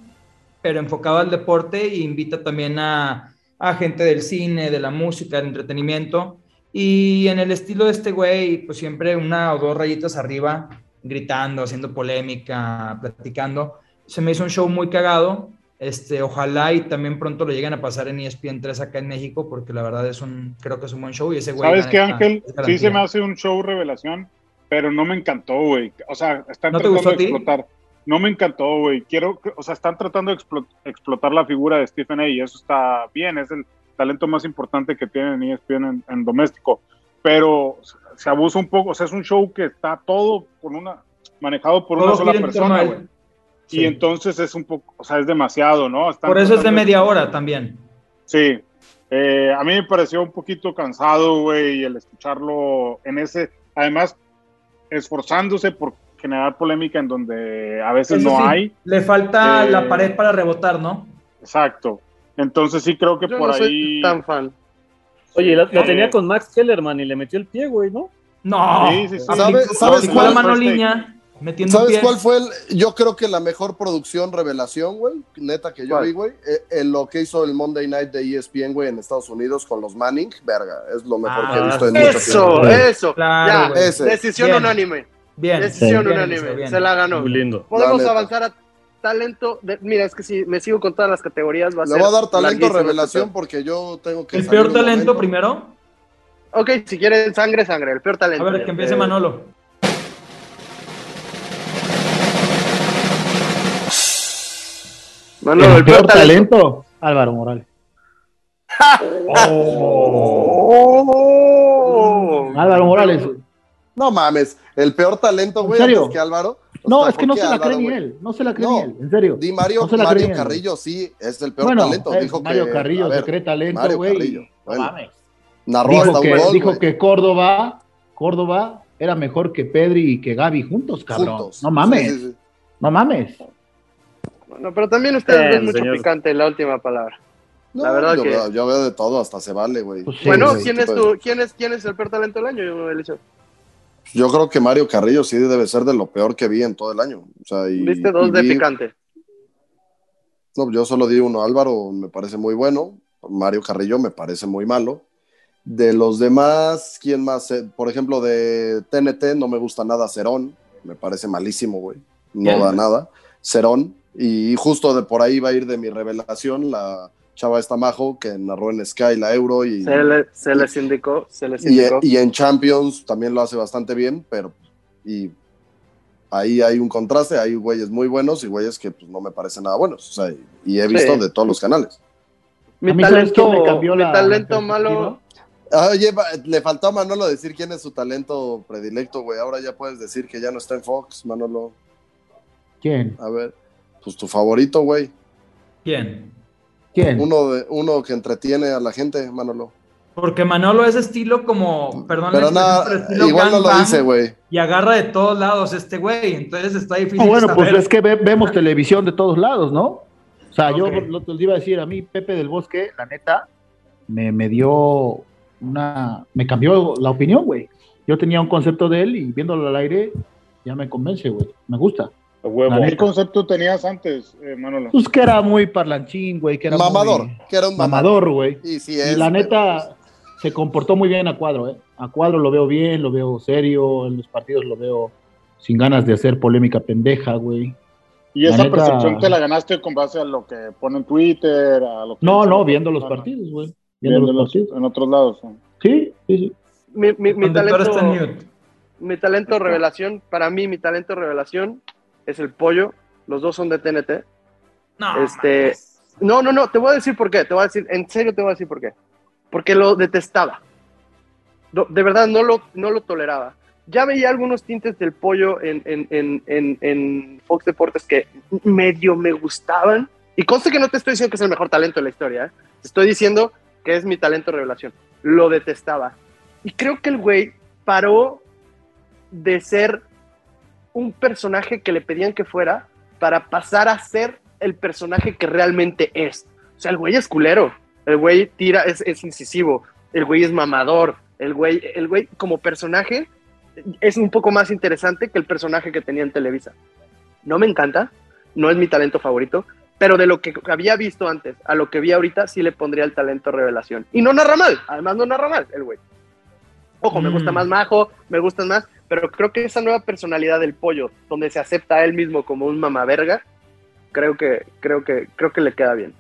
pero enfocado al deporte e invita también a, a gente del cine, de la música, del entretenimiento. Y en el estilo de este güey, pues siempre una o dos rayitas arriba, gritando, haciendo polémica, platicando. Se me hizo un show muy cagado. Este, ojalá y también pronto lo lleguen a pasar en E ESPN 3 acá en México, porque la verdad es un, creo que es un buen show y ese güey. ¿Sabes qué, Ángel? Sí se me hace un show revelación, pero no me encantó, güey. O sea, están ¿No te tratando de explotar. No me encantó, güey. Quiero, o sea, están tratando de explo- explotar la figura de Stephen A. y eso está bien. Es el talento más importante que tienen E ESPN en, en doméstico. Pero se abusa un poco. O sea, es un show que está todo por una manejado por Todo una sola persona, güey. Sí. Y entonces es un poco, o sea, es demasiado, ¿no? Están Por eso es de media hora también. Sí, Eh, a mí me pareció un poquito cansado, güey, el escucharlo en ese, además, esforzándose por generar polémica en donde a veces Eso no sí, hay. Le falta Eh, la pared para rebotar, ¿no? Exacto. Entonces sí creo que Yo por no soy ahí... tan fan. Oye, la, la tenía con Max Kellerman y le metió el pie, güey, ¿no? No. Sí, sí, sí. Aplicó- ¿Sabes- cuál? la mano take. línea, metiendo ¿Sabes cuál fue el, yo creo que la mejor producción revelación, güey? Neta que yo ¿Cuál? vi, güey. eh, eh, lo que hizo el Monday Night de ESPN, güey, en Estados Unidos con los Manning, verga, es lo mejor que he Ah, visto en mucho Eso, tiempo. eso. Claro, ya. Ese. decisión Bien. unánime. Bien. Decisión Bien, unánime. bien. Se la ganó. Muy lindo. Podemos avanzar a talento. de- mira, es que si me sigo con todas las categorías, va a Le ser. voy a dar talento larguísimo revelación este porque yo tengo que El peor talento momento. primero. Ok, si quieren sangre, sangre. El peor talento. A ver, que empiece Eh, Manolo. Manolo, el peor talento, Álvaro Morales. Oh. Álvaro Morales. No mames, el peor talento, ¿En güey, antes que Álvaro. No, sea, es que ¿por no se la cree ni él. No se la cree No. ni él, en serio. Di Mario, No se la Mario cree ni él. Carrillo sí es el peor Bueno, talento. dijo Mario que, Carrillo ver, se cree talento, Mario güey. Bueno. mames. narró Dijo hasta un que, gol, dijo que Córdoba, Córdoba era mejor que Pedri y que Gaby juntos, cabrón. Juntos. No mames, Sí, sí, sí. no mames. Bueno, pero también ustedes Eh, ven mucho señor. picante en la última palabra. No, La verdad yo, que- veo, yo veo de todo, hasta se vale, güey. Pues sí, bueno. ¿quién es, de- quién, es, ¿quién es el peor talento del año, Eliseo? Yo creo que Mario Carrillo sí debe ser de lo peor que vi en todo el año. O sea, y, Viste dos y de vi- picante. No, yo solo di uno. Álvaro me parece muy bueno. Mario Carrillo me parece muy malo. De los demás, ¿quién más? Eh, Por ejemplo, de TNT no me gusta nada Cerón. Me parece malísimo, güey. No ¿Quién? da nada. Cerón. Y justo de por ahí va a ir de mi revelación la chava esta majo que narró en Sky la Euro y, Se, le- se les indicó, se les y, indicó. y en Champions también lo hace bastante bien, pero y ahí hay un contraste, hay güeyes muy buenos y güeyes que pues, no me parecen nada buenos. O sea, y, he visto Sí. de todos los canales. mi A mí, ¿sabes talento, quién me cambió mi talento malo. Ah, Oye, le faltó a Manolo decir quién es su talento predilecto, güey. Ahora ya puedes decir que ya no está en Fox, Manolo. ¿Quién? A ver, pues tu favorito, güey. ¿Quién? ¿Quién? Uno, de, uno que entretiene a la gente, Manolo. Porque Manolo es estilo como, perdón, Pero nada, estilo igual no lo dice, güey. Y agarra de todos lados este güey. Entonces está difícil. No, bueno, pues es que ve- vemos televisión de todos lados, ¿no? O sea, yo lo te iba a decir, a mí Pepe del Bosque, la neta, me, me dio una, me cambió la opinión, güey. Yo tenía un concepto de él y viéndolo al aire ya me convence, güey. Me gusta. Huevo. La ¿Qué concepto tenías antes, eh, Manolo? Pues que era muy parlanchín, güey, que era Mamador, muy que era un mamador. güey. Y sí Y es. la pero, neta se comportó muy bien a cuadro, ¿eh? A cuadro lo veo bien, lo veo serio, en los partidos lo veo sin ganas de hacer polémica pendeja, güey. Y La esa neta- percepción te la ganaste con base a lo que pone en Twitter, a lo que No, no, la viendo los partidos, güey. Viendo los viéndolos partidos. en otros lados. ¿no? Sí, sí, sí. Mi, mi- El mi talento, mute. mi talento revelación, para mí, mi talento revelación es el pollo. Los dos son de TNT. No, Este, mames. No, no, no, te voy a decir por qué. Te voy a decir, en serio te voy a decir por qué. Porque lo detestaba. No, de verdad, no lo, no lo toleraba. Ya veía algunos tintes del pollo en, en, en, en, Fox Deportes que medio me gustaban. Y conste que no te estoy diciendo que es el mejor talento de la historia. ¿eh? Te estoy diciendo que es mi talento revelación. Lo detestaba. Y creo que el güey paró de ser un personaje que le pedían que fuera para pasar a ser el personaje que realmente es. O sea, el güey es culero, el güey tira, es, es incisivo, el güey es mamador, el güey, el güey como personaje es un poco más interesante que el personaje que tenía en Televisa. No me encanta, no es mi talento favorito, pero de lo que había visto antes a lo que vi ahorita, sí le pondría el talento revelación. Y no narra mal, además no narra mal el güey. Ojo, me Mm. gusta más Majo, me gustan más, pero creo que esa nueva personalidad del pollo, donde se acepta a él mismo como un mamaverga, creo que, creo que, creo que le queda bien.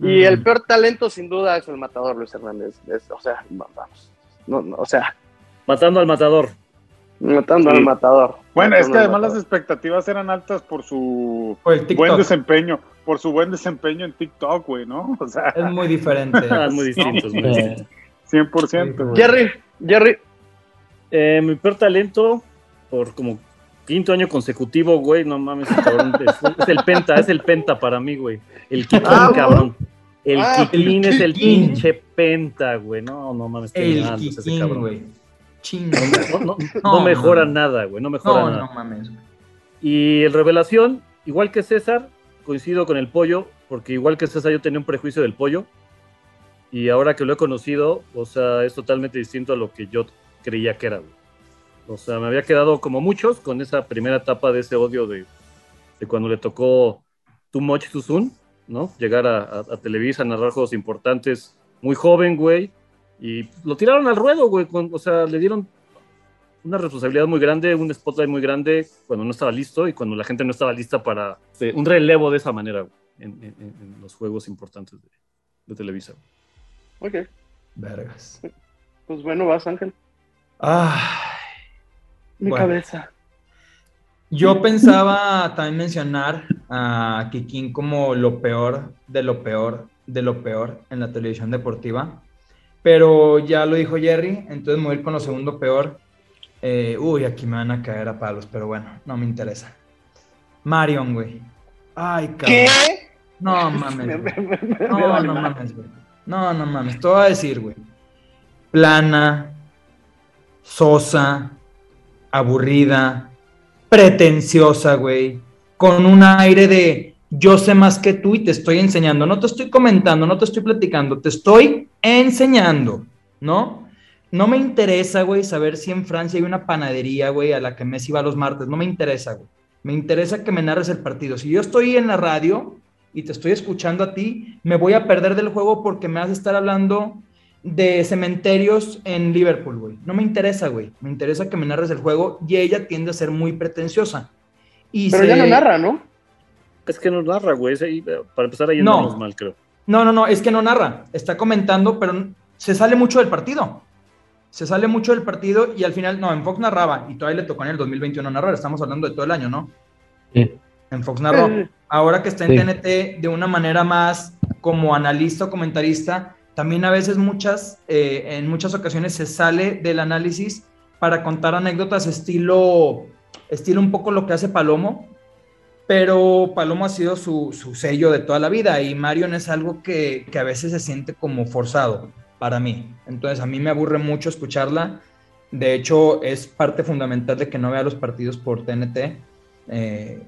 Y el peor talento, sin duda, es el matador Luis Hernández. Es- o sea, va- vamos. No, no, o sea, Matando al matador. matando Sí. al matador. Bueno, es que además las expectativas eran altas por su buen desempeño, por su buen desempeño en TikTok, güey, ¿no? O sea, Es muy diferente. [LAUGHS] Ah, muy distintos, muy distintos. Eh, 100%, güey. Jerry, Jerry, Eh, mi peor talento, por como quinto año consecutivo, güey, no mames, cabrón, es, es el penta, es el penta para mí, güey. El Kikín, Ah, cabrón. El Ah, Kikín es el Kikín. pinche penta, güey. No, no mames, qué El grandes ese cabrón. güey. Chingo. No, no, no No, [LAUGHS] mejora nada, güey, no mejora No, nada. no mames. güey. Y el Revelación, igual que César, coincido con el pollo, porque igual que César yo tenía un prejuicio del pollo. Y ahora que lo he conocido, o sea, es totalmente distinto a lo que yo creía que era. güey. O sea, me había quedado como muchos con esa primera etapa de ese odio de, de cuando le tocó Too Much Too Soon, ¿no? Llegar a, a- a Televisa a narrar juegos importantes, muy joven, güey. Y lo tiraron al ruedo, güey. con- o sea, le dieron una responsabilidad muy grande, un spotlight muy grande cuando no estaba listo y cuando la gente no estaba lista para eh, un relevo de esa manera güey, en, en- en- en los juegos importantes de, de Televisa. güey. ok, Vergas. pues bueno, vas Ángel. Ay. Mi Bueno. cabeza. Yo pensaba también mencionar a Kikín como lo peor de lo peor de lo peor en la televisión deportiva, pero ya lo dijo Jerry, entonces me voy a ir con lo segundo peor. Eh, uy, aquí me van a caer a palos, pero bueno, no me interesa. Marion, güey. Ay, cabrón. ¿Qué? No Me- mames. [LAUGHS] me- güey. me- me- No, no mames, güey. No, no mames. Te voy a decir, güey. Plana, sosa, aburrida, pretenciosa, güey. Con un aire de yo sé más que tú y te estoy enseñando. No te estoy comentando, no te estoy platicando, te estoy enseñando, ¿no? No me interesa, güey, saber si en Francia hay una panadería, güey, a la que Messi va los martes. No me interesa, güey. Me interesa que me narres el partido. Si yo estoy en la radio y te estoy escuchando a ti, me voy a perder del juego porque me vas a estar hablando de cementerios en Liverpool, güey. No me interesa, güey. Me interesa que me narres el juego y ella tiende a ser muy pretenciosa. Y Pero se- ya no narra, ¿no? Es que no narra, güey. ese- Para empezar ahí No. andamos mal, creo. No, no, no, es que no narra. Está comentando, pero se sale mucho del partido. Se sale mucho del partido y al final, no, en Fox narraba y todavía le tocó en el 2021 narrar. Estamos hablando de todo el año, ¿no? Sí. En Fox narró. Ahora que está en Sí. TNT de una manera más como analista o comentarista, también a veces muchas, eh, en muchas ocasiones se sale del análisis para contar anécdotas estilo, estilo un poco lo que hace Palomo, pero Palomo ha sido su, su sello de toda la vida y Marion es algo que, que a veces se siente como forzado para mí. Entonces a mí me aburre mucho escucharla. De hecho, es parte fundamental de que no vea los partidos por TNT. eh,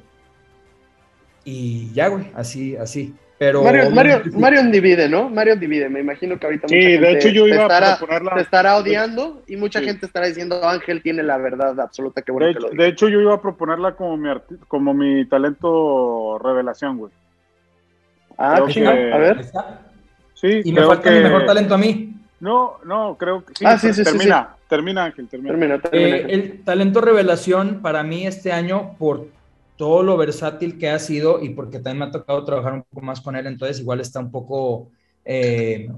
y ya, güey, así, así. Pero Mario, Mario, Mario divide, ¿no? Mario divide. Me imagino que ahorita Sí, mucha de gente hecho yo te iba estará, a proponerla. te estará odiando y mucha Sí. gente estará diciendo Ángel tiene la verdad absoluta. Qué bueno De que lo hecho, diga. de hecho, yo iba a proponerla como mi, arti- como mi talento revelación, güey. Ah, chinga, que- a ver. Sí, Y me falta que, mi mejor talento a mí. No, no, creo que sí. Ah, sí, sí, sí, termina, termina, Ángel, termina. Termina, termina. Eh, el talento revelación para mí este año, por todo lo versátil que ha sido y porque también me ha tocado trabajar un poco más con él, entonces igual está un poco, eh,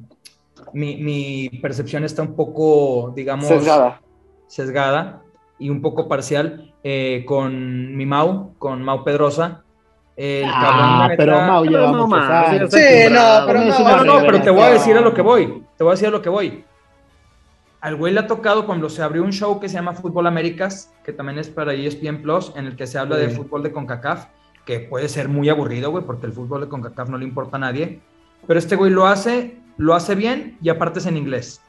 mi, mi percepción está un poco, digamos, Sesgada. sesgada y un poco parcial eh, con mi Mau, con Mau Pedrosa. El Ah, cabrón, pero Mau lleva Pero no, muchos años. Sí, no, pero no, No, no, pero te voy a decir a lo que voy. Te voy a decir a lo que voy. Al güey le ha tocado cuando se abrió un show que se llama Fútbol Américas, que también es para ESPN Plus, en el que se habla de Sí. fútbol de CONCACAF, que puede ser muy aburrido, güey, porque el fútbol de CONCACAF no le importa a nadie. Pero este güey lo hace, lo hace bien y aparte es en inglés.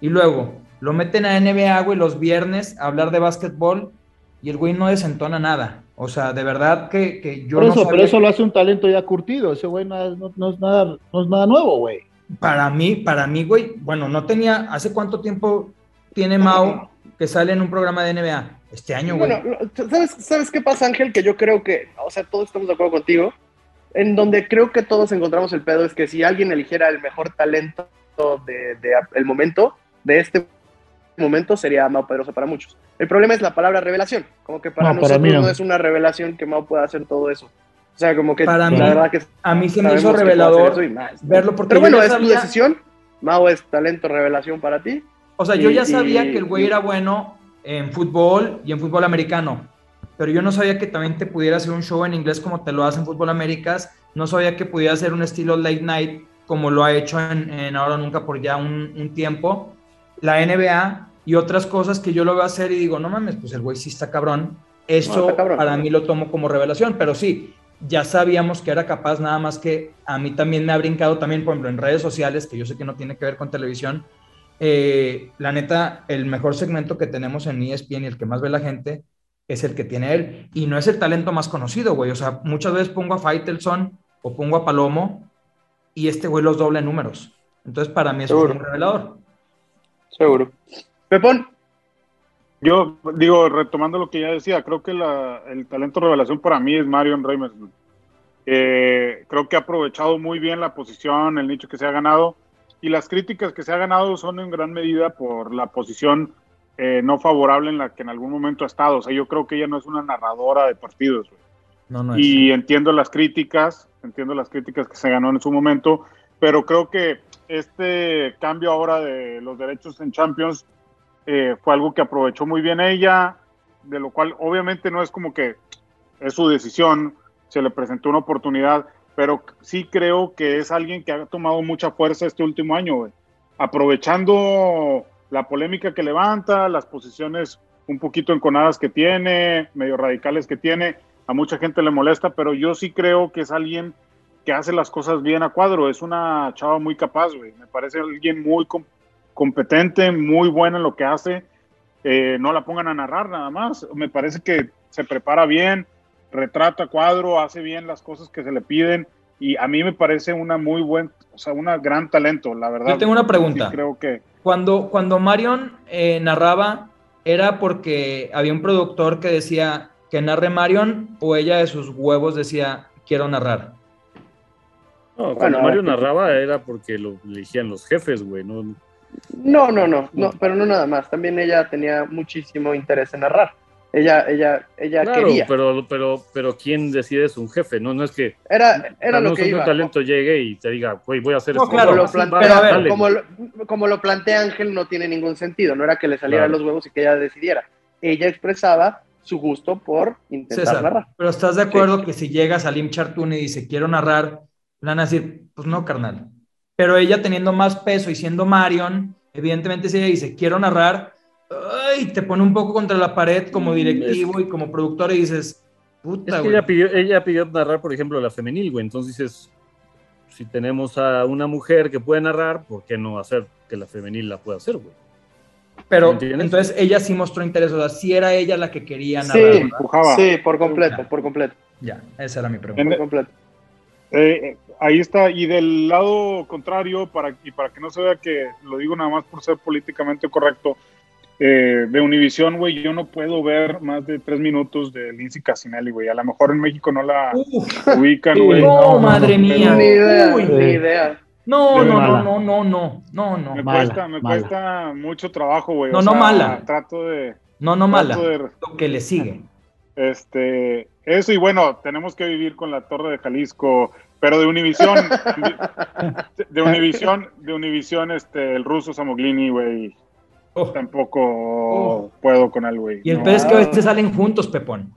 Y luego lo meten a NBA, güey, los viernes a hablar de básquetbol y el güey no desentona nada. O sea, de verdad que, que yo Por no eso, pero sabía- eso lo hace un talento ya curtido. Ese güey no, no- no es nada, no es nada nuevo, güey. Para mí, para mí, güey, bueno, no tenía, ¿hace cuánto tiempo tiene Mao que sale en un programa de NBA? Este año, güey. Bueno, ¿sabes, ¿sabes qué pasa, Ángel? Que yo creo que, o sea, todos estamos de acuerdo contigo. En donde creo que todos encontramos el pedo es que si alguien eligiera el mejor talento de, de- el momento, de este momento, sería Mau Pedrosa para muchos. El problema es la palabra revelación. Como que para No, para nosotros mí no. no. es una revelación que Mau pueda hacer todo eso. O sea, como que Para la mí- verdad que a mí se me hizo revelador más, ¿no? verlo porque Pero yo bueno, es tu sabía- decisión. Mau es talento revelación para ti. O sea, yo y- ya sabía y- que el güey y- era bueno en fútbol y en fútbol americano, pero yo no sabía que también te pudiera hacer un show en inglés como te lo hace en Fútbol Américas, no sabía que pudiera hacer un estilo late night como lo ha hecho en, en Ahora Nunca por ya un, un tiempo, la NBA y otras cosas que yo lo veo hacer y digo, no mames, pues el güey sí está cabrón. Eso No, está cabrón. para mí lo tomo como revelación, pero sí, ya sabíamos que era capaz, nada más que a mí también me ha brincado también, por ejemplo, en redes sociales, que yo sé que no tiene que ver con televisión, eh, la neta, el mejor segmento que tenemos en ESPN y el que más ve la gente es el que tiene él. Y no es el talento más conocido, güey. O sea, muchas veces pongo a Faitelson o pongo a Palomo y este güey los doble en números. Entonces, para mí eso Seguro. es un revelador. Seguro. Pepón, Yo digo, retomando lo que ya decía, creo que la- el talento revelación para mí es Marion Reimers. güey. Eh, creo que ha aprovechado muy bien la posición, el nicho que se ha ganado y las críticas que se ha ganado son en gran medida por la posición eh, no favorable en la que en algún momento ha estado. O sea, yo creo que ella no es una narradora de partidos. No, no es. y entiendo las críticas, entiendo las críticas que se ganó en su momento, pero creo que este cambio ahora de los derechos en Champions eh, fue algo que aprovechó muy bien ella, de lo cual obviamente no es como que es su decisión, se le presentó una oportunidad, pero sí creo que es alguien que ha tomado mucha fuerza este último año, aprovechando la polémica que levanta, las posiciones un poquito enconadas que tiene, medio radicales que tiene, a mucha gente le molesta, pero yo sí creo que es alguien que hace las cosas bien a cuadro, es una chava muy capaz, me parece alguien muy competente, muy buena en lo que hace, eh, no la pongan a narrar nada más, me parece que se prepara bien, retrata cuadro, hace bien las cosas que se le piden, y a mí me parece una muy buen, o sea, una gran talento, la verdad. Yo tengo una pregunta. Sí creo que Cuando, cuando Marion eh, narraba, ¿era porque había un productor que decía que narre Marion o ella de sus huevos decía quiero narrar? No, cuando Bueno, Mario eh, narraba era porque lo elegían los jefes, güey. No, No, no, no, no, pero no nada más. También ella tenía muchísimo interés en narrar. Ella, ella, ella claro, quería. pero, pero, pero ¿quién decide es un jefe? No, no es que Era, era no lo que iba. un talento llegue y te diga, güey, voy a hacer No, esto. claro, lo plantea, pero a ver, dale, como, lo, como lo plantea Ángel, no tiene ningún sentido. No era que le saliera Claro. los huevos y que ella decidiera. Ella expresaba su gusto por intentar César, narrar. pero ¿estás de acuerdo que si llega Salim Chartún y dice quiero narrar, le van a decir, pues no, carnal. Pero ella teniendo más peso y siendo Marion, evidentemente si ella dice quiero narrar, ay, te pone un poco contra la pared como Mm, directivo es y como productor y dices, puta, Es que güey. ella pidió, ella pidió narrar, por ejemplo, la femenil, güey. Entonces dices, si tenemos a una mujer que puede narrar, ¿por qué no hacer que la femenil la pueda hacer, güey? Pero entonces ella sí mostró interés, o sea, sí era ella la que quería narrar. Sí, ¿verdad? empujaba. sí, por completo, por completo, Ya, esa era mi pregunta. En- por completo. Eh, eh, ahí está, y del lado contrario, para, y para que no se vea que lo digo nada más por ser políticamente correcto, eh, de Univisión, güey, yo no puedo ver más de tres minutos de Lindsay Casinelli, güey. A lo mejor en México no la Uf, [LAUGHS] ubican, güey. no, no, madre no, mía. Ni idea, Uy. ni idea. No, no, no, mala. no, no, no, no, no, Me Mala, cuesta, me mala. cuesta mucho trabajo, güey. No, O no sea, mala. Trato de, no, no mala. trato de, Lo que le sigue. este, eso y bueno, tenemos que vivir con la Torre de Jalisco, pero de Univisión, de, de Univisión, [LAUGHS] de Univisión, este, el ruso Samoglini, güey, Oh. tampoco puedo con él, güey. Y el No. peor es que a veces salen juntos, Pepón.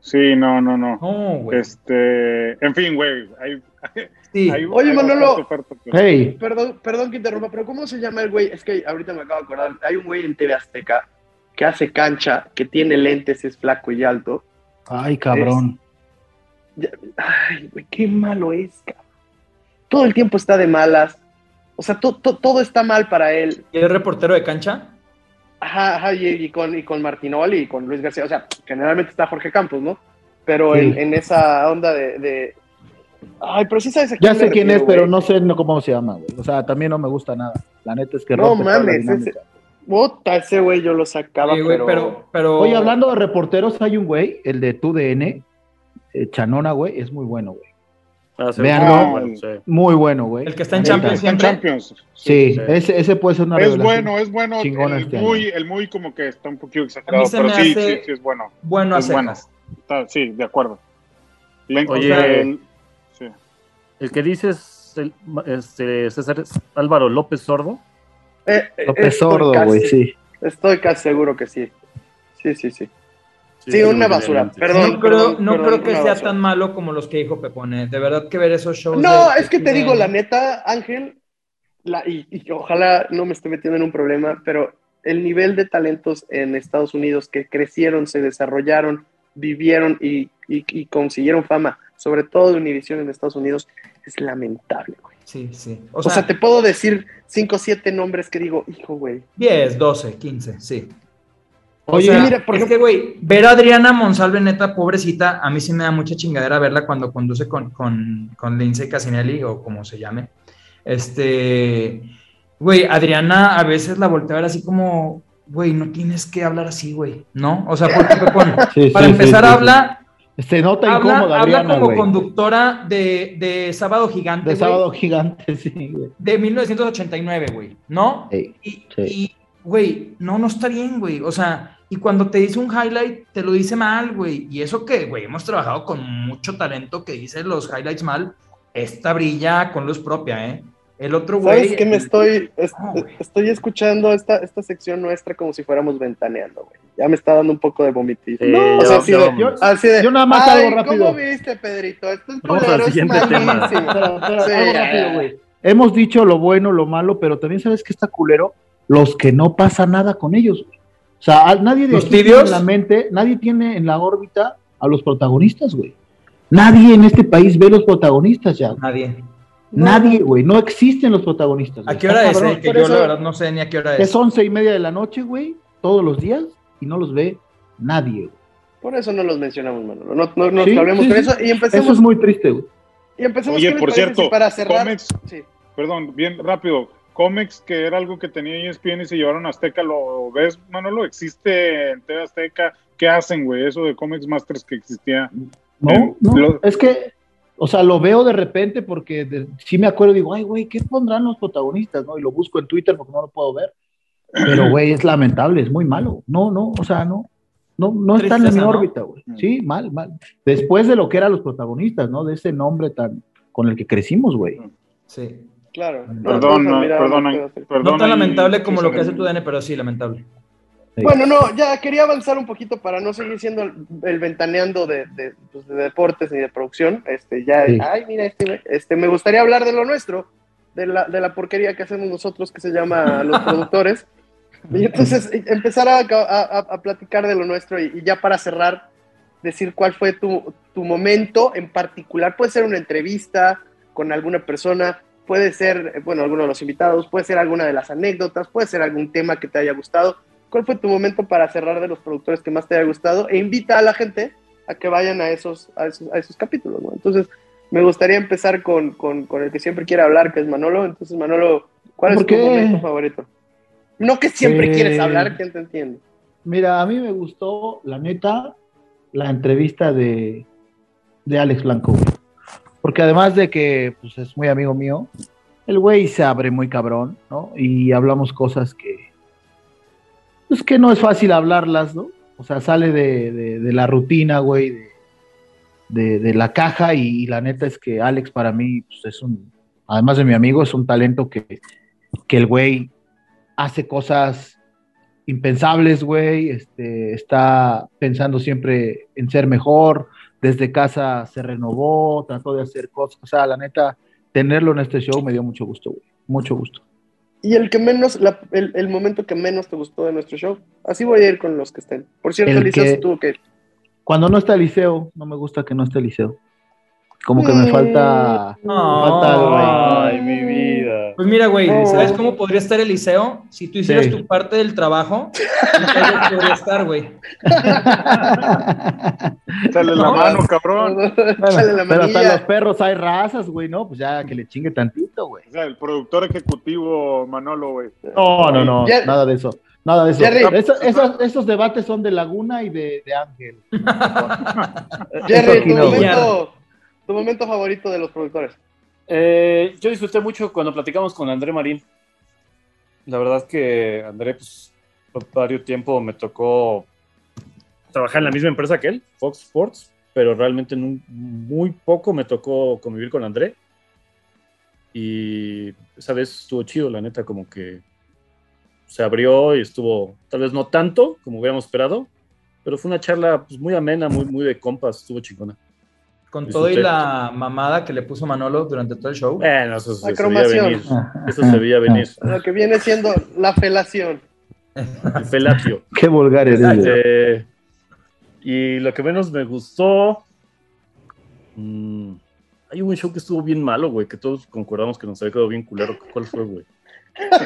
Sí, no, no, no. No, güey. Este, en fin, güey, hay, [LAUGHS] Sí. hay- Oye, hay Manolo. bastante oferta, pero- Hey, Perdón, perdón que interrumpa, pero ¿cómo se llama el güey? Es que ahorita me acabo de acordar. Hay un güey en TV Azteca que hace cancha, que tiene lentes, es flaco y alto. ay, cabrón. Ya- Ay, güey, qué malo es, cabrón. Todo el tiempo está de malas. O sea, to- to- todo está mal para él. ¿Y el reportero de cancha? Ajá, ajá, y, y con, y con Martinoli y con Luis García. O sea, generalmente está Jorge Campos, ¿no? Pero Sí. en, en esa onda de, de- Ay, pero sí sabes a Ya quién sé me quién refiero, es, pero no sé no cómo se llama, güey. O sea, también no me gusta nada. La neta es que No mames, ese- Puta, ese güey yo lo sacaba, Sí, pero... pero, pero. Oye, hablando de reporteros, hay un güey, el de TUDN, eh, Chanona, güey, es muy bueno, güey. Ah, sí, Veanlo. ah, bueno, sí. Muy bueno, güey. El que está en. Champions Está en siempre. Champions. Sí, Sí. Ese, ese puede ser una Es bueno, es bueno. El este muy, el muy como que está un poquito exagerado, pero sí, sí, sí es bueno. Bueno a Es bueno. secas. Está- sí, de acuerdo. Oye. el- sí. El que dices, el, este, César es Álvaro López Sordo. Eh, López Sordo, güey, sí. Estoy casi seguro que sí. Sí, sí, sí. Sí, sí, una basura. Perdón, no creo, perdón, no perdón, creo que sea basura. tan malo como los que dijo Pepone. De verdad que ver esos shows. No, de- es que te de- digo la neta, Ángel, la, y, y ojalá no me esté metiendo en un problema, pero el nivel de talentos en Estados Unidos que crecieron, se desarrollaron, vivieron y, y- y consiguieron fama, sobre todo de Univision en Estados Unidos, es lamentable, güey. Sí, sí. O, sea, te puedo decir cinco o siete nombres que digo, hijo, güey. 10, 12, 15, sí. O Oye, sea, mira, por es que, güey, ver a Adriana Monsalve, neta, pobrecita, a mí sí me da mucha chingadera verla cuando conduce con, con, con Lindsay Casinelli, o como se llame. Este, güey, Adriana a veces la voltea a ver así como, güey, no tienes que hablar así, güey, ¿no? O sea, porque, Pepón, [LAUGHS] Sí, para sí, empezar, sí, habla. Se nota habla, incómoda, habla Adriana, como güey. conductora de, de Sábado Gigante, De güey, sábado gigante, [LAUGHS] sí, güey. de 1989, güey, ¿no? Y, Sí. y, güey, no, no está bien, güey. O sea, y cuando te dice un highlight, te lo dice mal, güey. Y eso que, güey, hemos trabajado con mucho talento que dice los highlights mal. Esta brilla con luz propia, ¿eh? El otro, güey. ¿Sabes qué me estoy, No, estoy escuchando esta, esta sección nuestra como si fuéramos ventaneando, güey? Ya me está dando un poco de vomitismo. Sí, o ya- sea, así de, vamos. así de, Yo nada más "Ay, algo rápido". ¿Cómo viste, Pedrito? Esto es Vamos al culero, es siguiente tema. malísimo. Pero, pero Sí, algo ya, rápido, ya. güey. Hemos dicho lo bueno, lo malo, pero también sabes que está culero los que no pasa nada con ellos. O sea, a- nadie de ¿Los aquí tiene en la mente, nadie tiene en la órbita a los protagonistas, güey. Nadie en este país ve los protagonistas ya. güey. Nadie. Nadie, güey. No existen los protagonistas. ¿A qué Está hora es? cabrón. eh? Que yo, eso- la verdad, no sé ni a qué hora Es es. once y media de la noche, güey, todos los días, y no los ve nadie. güey. Por eso no los mencionamos, Manolo. No, no, no Sí, hablemos sí, con sí. eso y empecemos. Eso es muy triste, güey. y empecemos Oye, ¿qué les por cierto, para cerrar. Comex, Sí. perdón, bien rápido. Comex, que era algo que tenía ESPN y se llevaron a Azteca, ¿lo ves, Manolo? ¿Existe en TV Azteca? ¿Qué hacen, güey? Eso de Comex Masters que existía. No, Eh, no, lo- es que, o sea, lo veo de repente porque de- sí me acuerdo, digo, ay, güey, ¿qué pondrán los protagonistas? ¿no? Y lo busco en Twitter porque no lo puedo ver. Pero, güey, es lamentable, es muy malo. No, no, o sea, no, no, no están en mi Tristeza, ¿no? órbita, güey. Sí, mal, mal. Después de lo que eran los protagonistas, ¿no? De ese nombre tan con el que crecimos, güey. Sí. Claro. Perdón, no, perdón, no perdón. No tan lamentable como lo que hace tu DN, pero sí, lamentable. Sí. Bueno, no, ya quería avanzar un poquito para no seguir siendo el, el ventaneando de, de, pues, de deportes ni de producción. Este, ya, Sí. ay, mira, este, este, me gustaría hablar de lo nuestro, de la, de la porquería que hacemos nosotros que se llama [LAUGHS] los productores. Y entonces empezar a, a- a- a platicar de lo nuestro y, y ya para cerrar, decir cuál fue tu, tu momento en particular. Puede ser una entrevista con alguna persona, puede ser, bueno, alguno de los invitados, puede ser alguna de las anécdotas, puede ser algún tema que te haya gustado. ¿Cuál fue tu momento para cerrar de los productores que más te haya gustado? E invita a la gente a que vayan a esos, a esos, a esos capítulos, ¿no? Entonces, me gustaría empezar con, con, con el que siempre quiere hablar, que es Manolo. Entonces, Manolo, ¿cuál es ¿Por tu momento favorito? No que siempre Eh, quieres hablar, ¿quién te entiende? Mira, a mí me gustó, la neta, la entrevista de, de Alex Blanco. Porque además de que pues, es muy amigo mío, el güey se abre muy cabrón, ¿no? Y hablamos cosas que, pues que no es fácil hablarlas, ¿no? O sea, sale de, de- la rutina, güey, de, de- la caja y, la neta es que Alex para mí pues, es un, además de mi amigo, es un talento que, que el güey hace cosas impensables, güey, este, está pensando siempre en ser mejor, desde casa se renovó, trató de hacer cosas, o sea, la neta, tenerlo en este show me dio mucho gusto, güey, mucho gusto. Y el que menos, la- el, el momento que menos te gustó de nuestro show. Así voy a ir con los que estén. Por cierto, El Liceo que- se tuvo que ir. Cuando no está Liceo, no me gusta que no esté Liceo. Como que me Mm. falta, me falta algo ahí. Ay, mi vida. Pues mira, güey, No. ¿sabes cómo podría estar Eliseo? Si tú hicieras Sí. tu parte del trabajo, [LAUGHS] entonces podría estar, güey. Échale la No. mano, cabrón. Échale la Pero hasta los perros hay razas, güey, ¿no? Pues ya que le chingue tantito, güey. O sea, el productor ejecutivo Manolo, güey. No, no, no, nada de eso. Nada de eso. Jerry. Eso- esos, esos debates son de Laguna y de, de Ángel. [LAUGHS] Jerry, tu momento, tu momento favorito de los productores. Eh, yo disfruté mucho cuando platicamos con André Marín. La verdad que André, pues, por varios tiempo me tocó trabajar en la misma empresa que él, Fox Sports, pero realmente en un- muy poco me tocó convivir con André. Y esa vez estuvo chido, la neta, como que se abrió y estuvo, tal vez no tanto como hubiéramos esperado, pero fue una charla pues, muy amena, muy, muy de compas, estuvo chingona. Con todo y la mamada que le puso Manolo durante todo el show. Bueno, eso se, La se veía cromación. venir. Eso se veía venir. [LAUGHS] Lo que viene siendo la felación. El felatio. [LAUGHS] Qué vulgar güey. Eh, y lo que menos me gustó. mm, hay un show que estuvo bien malo, güey, que todos concordamos que nos había quedado bien culero. ¿Cuál fue, güey?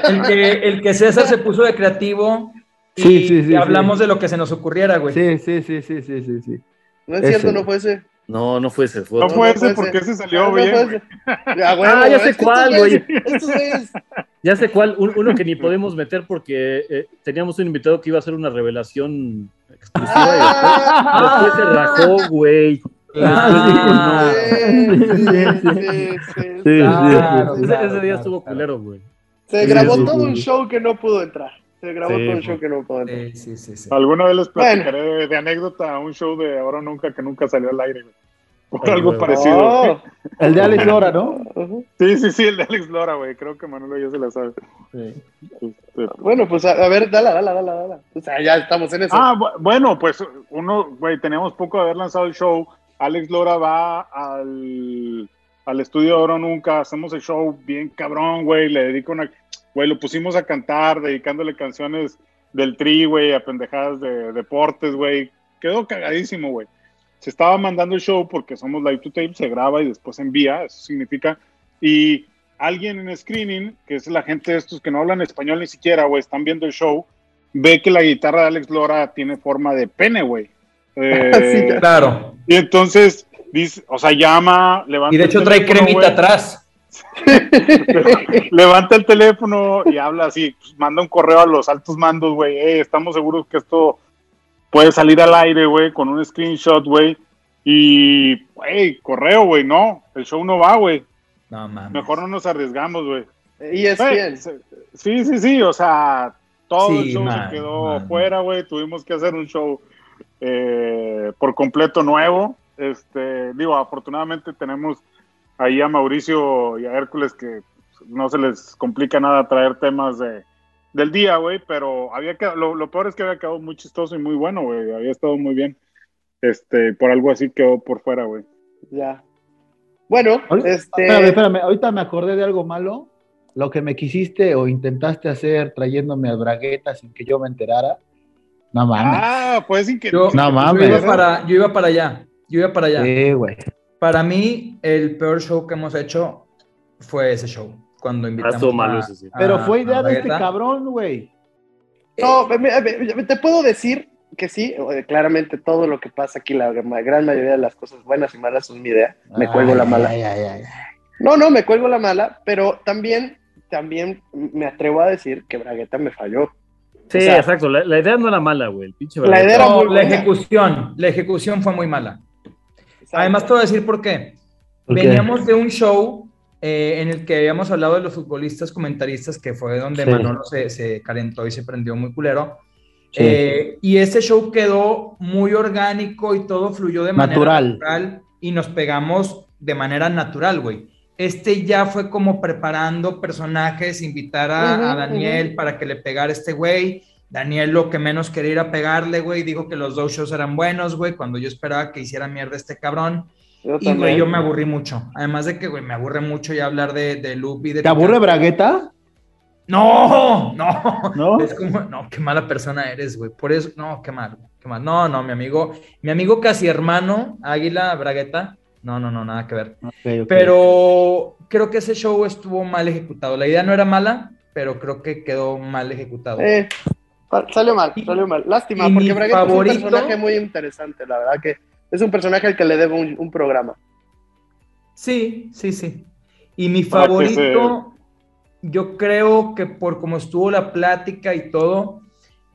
El que, el que César se puso de creativo y Sí, sí, sí, hablamos sí. de lo que se nos ocurriera, güey. Sí, sí, sí, sí, sí, sí, sí. No es Ese. cierto, no fue ese. No, no fue ese. Fue No fue ese porque ese. salió No, no bien. Ah, [LAUGHS] huevo, Ah, ya sé cuál, güey. [LAUGHS] Ya sé cuál. un- uno que ni podemos meter porque eh, teníamos un invitado que iba a hacer una revelación exclusiva Ah, y después, después se rajó, güey. Claro. [LAUGHS] sí, sí, sí, sí, Sí, Claro, Ese, día claro, estuvo culero, güey. Se grabó sí, todo sí. un show que no pudo entrar. Se grabó Sí, todo un fue- show que no entrar. Sí, sí, sí, sí. Alguna vez les Bueno. platicaré de, de anécdota a un show de ahora o nunca que nunca salió al aire, güey. Por algo güey. parecido. Oh, El de Alex Lora, ¿no? Sí, sí, sí, el de Alex Lora, güey. Creo que Manolo ya se la sabe. Sí. Este, Bueno, pues a, a ver, dala, dala, dala, dala. O sea, ya estamos en eso. Ah, bu- bueno, pues uno, güey, teníamos poco de haber lanzado el show. Alex Lora va al, al estudio Ahora o Nunca, hacemos el show bien cabrón, güey, le dedico una, güey, lo pusimos a cantar, dedicándole canciones del tri, güey, a pendejadas de deportes, güey. Quedó cagadísimo, güey. Se estaba mandando el show porque somos live to tape, se graba y después envía, eso significa. Y alguien en screening, que es la gente de estos que no hablan español ni siquiera, güey, están viendo el show, ve que la guitarra de Alex Lora tiene forma de pene, güey. [LAUGHS] Eh, Sí. Claro. y entonces, dice, o sea, llama, levanta Y de el hecho trae teléfono, cremita atrás. [LAUGHS] levanta el teléfono y habla así, pues, manda un correo a los altos mandos, güey, "Eh, estamos seguros que esto puede salir al aire, güey, con un screenshot, güey, y, güey, correo, güey, no, el show no va, güey, No mames. mejor no nos arriesgamos, güey. Y es bien. Sí, sí, sí, o sea, todo Sí, el show man, se quedó man. fuera, güey. Tuvimos que hacer un show eh, por completo nuevo. Este, digo, afortunadamente tenemos ahí a Mauricio y a Hércules que no se les complica nada traer temas de, del día, güey, pero había que, lo, lo peor es que había quedado muy chistoso y muy bueno, güey. Había estado muy bien. Este, por algo así quedó por fuera, güey. Ya. Bueno, Ahorita- este. Espérame, espérame, ahorita me acordé de algo malo. Lo que me quisiste o intentaste hacer trayéndome al bragueta sin que yo me enterara. No mames. Ah, pues sin que Yo, No yo mames. iba para, yo iba para allá. Yo iba para allá. Sí, güey. Para mí, el peor show que hemos hecho fue ese show. Cuando invitamos estuvo malo a- ese, sí. a- Pero fue idea de este cabrón, güey. No, me- me- te puedo decir que sí, eh, claramente todo lo que pasa aquí, la gran mayoría de las cosas buenas y malas son mi idea. Me cuelgo la mala. ay, ay, ay. No, no, me cuelgo la mala, pero también, también me atrevo a decir que Bragueta me falló. Sí, O sea, exacto. La, la idea no era mala, güey. El pinche La Bragueta. idea era No, muy la buena. ejecución, la ejecución fue muy mala. Exacto. Además, te voy a decir por qué. ¿Por qué? Veníamos de un show eh, en el que habíamos hablado de los futbolistas comentaristas, que fue donde Sí. Manolo se, se calentó y se prendió muy culero. Sí. Eh, y ese show quedó muy orgánico y todo fluyó de manera Natural. natural y nos pegamos de manera natural, güey. Este ya fue como preparando personajes, invitar a, Ujú, a Daniel para que le pegara este güey. Daniel lo que menos quería era pegarle, güey. Dijo que los dos shows eran buenos, güey, cuando yo esperaba que hiciera mierda este cabrón. Yo Y, güey, yo me aburrí mucho. Además de que, güey, me aburre mucho ya hablar de, de Loop y de... ¿Te aburre Bragueta? No, no. ¿No? [LAUGHS] Es como, no, qué mala persona eres, güey. Por eso, no, qué mal, qué mal. No, no, mi amigo, mi amigo casi hermano, Águila Bragueta. No, no, no, nada que ver. Pero creo que ese show estuvo mal ejecutado. La idea no era mala, pero creo que quedó mal ejecutado. Eh, salió mal, salió mal. Lástima, y porque mi Bragueta favorito- es un personaje muy interesante, la verdad que es un personaje al que le debo un, un programa. Sí, sí, sí. Y mi que favorito, yo creo que por cómo estuvo la plática y todo,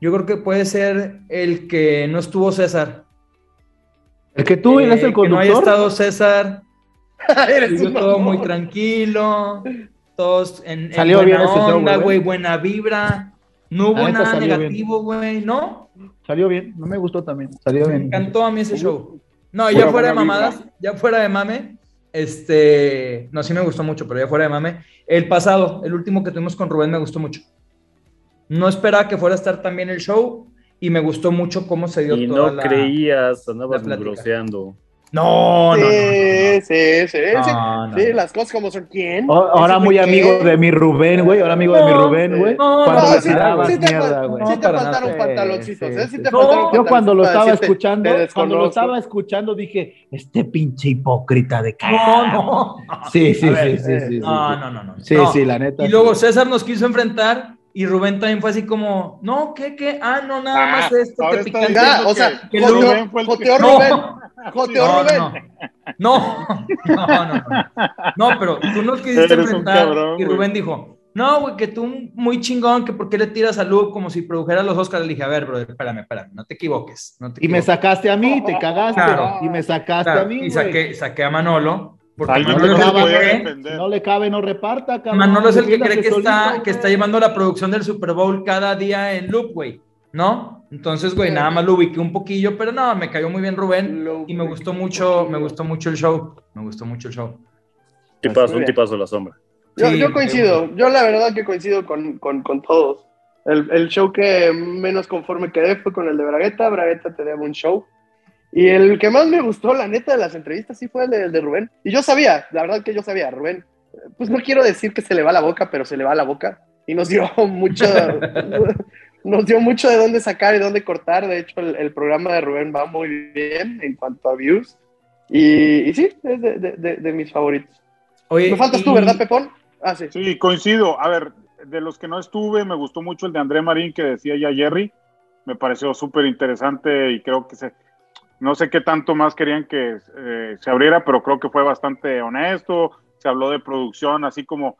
yo creo que puede ser el que no estuvo César. El que tú eres Eh, el que no haya conductor. estado César, [LAUGHS] Eres todo muy tranquilo, todos en, en Salió buena bien onda, güey, buena vibra. No hubo nada negativo, güey, ¿no? Salió bien, no me gustó también. Salió Me bien. encantó a mí ese show. No, ya fuera de mamadas, ya fuera de mame, este, no, sí me gustó mucho, pero ya fuera de mame. El pasado, el último que tuvimos con Rubén me gustó mucho. No esperaba que fuera a estar también el show y me gustó mucho cómo se dio Y toda no la... creías, andabas la groseando. No, no, no, no, Sí, sí, sí, sí. No, Sí, no. las cosas como son. ¿Quién? O- Ahora ¿Ese muy amigo qué? de mi Rubén, güey. Ahora amigo de mi Rubén, güey. no, Cuando No, sí, tirabas sí te, mierda, güey. sí No, te faltaron pantaloncitos, Sí, ¿eh? Sí sí, te sí. faltaron Yo cuando lo estaba escuchando, te cuando lo estaba escuchando, dije, este pinche hipócrita de No, cara. no. [LAUGHS] Sí, sí, ver, sí, sí, eh, sí, sí, No, sí. no, no, no. Sí, No. sí, la neta. Y luego sí. César nos quiso enfrentar y Rubén también fue así como, no, ¿qué, qué? Ah, no, nada Ah, más esto, picante. diciendo Ya, o sea, que Rubén fue el que- joteó No. Rubén. Joteó No, Rubén. no, no, no, no, no, no, pero tú nos quisiste enfrentar cabrón, y güey. Rubén dijo, no, güey, que tú muy chingón, que por qué le tiras a Luke como si produjera los Oscars. Le dije, a ver, brother, espérame, espérame, no te equivoques. No te Y me equivoques. sacaste a mí, te cagaste. Claro. Y me sacaste Claro, a mí, y güey. saqué, saqué a Manolo. Porque no Manolo cree- defender. Si no le cabe, no reparta, cabrón. Manolo es el que cree que está, que está llevando la producción del Super Bowl cada día en loop, güey, ¿no? Entonces, güey, nada más lo ubiqué un poquillo, pero no, me cayó muy bien Rubén Lo y me gustó mucho, me gustó mucho el show, me gustó mucho el show. Tipazo, un tipazo la sombra. Yo, Sí, yo coincido, yo la verdad que coincido con, con, con todos. El, el show que menos conforme quedé fue con el de Bragueta. Bragueta te debo un show. Y el que más me gustó, la neta, de las entrevistas sí fue el de, el de Rubén. Y yo sabía, la verdad que yo sabía, Rubén, pues no quiero decir que se le va la boca, pero se le va la boca. Y nos dio [LAUGHS] mucho, nos dio mucho de dónde sacar y dónde cortar. De hecho, el, el programa de Rubén va muy bien en cuanto a views. Y, y sí, es de, de- de- de mis favoritos. Oye, Me faltas tú, y- ¿verdad, Pepón? Ah, sí. Sí, coincido. A ver, de los que no estuve, me gustó mucho el de André Marín que decía ya Jerry. Me pareció súper interesante y creo que se. No sé qué tanto más querían que eh, se abriera, pero creo que fue bastante honesto. Se habló de producción, así como,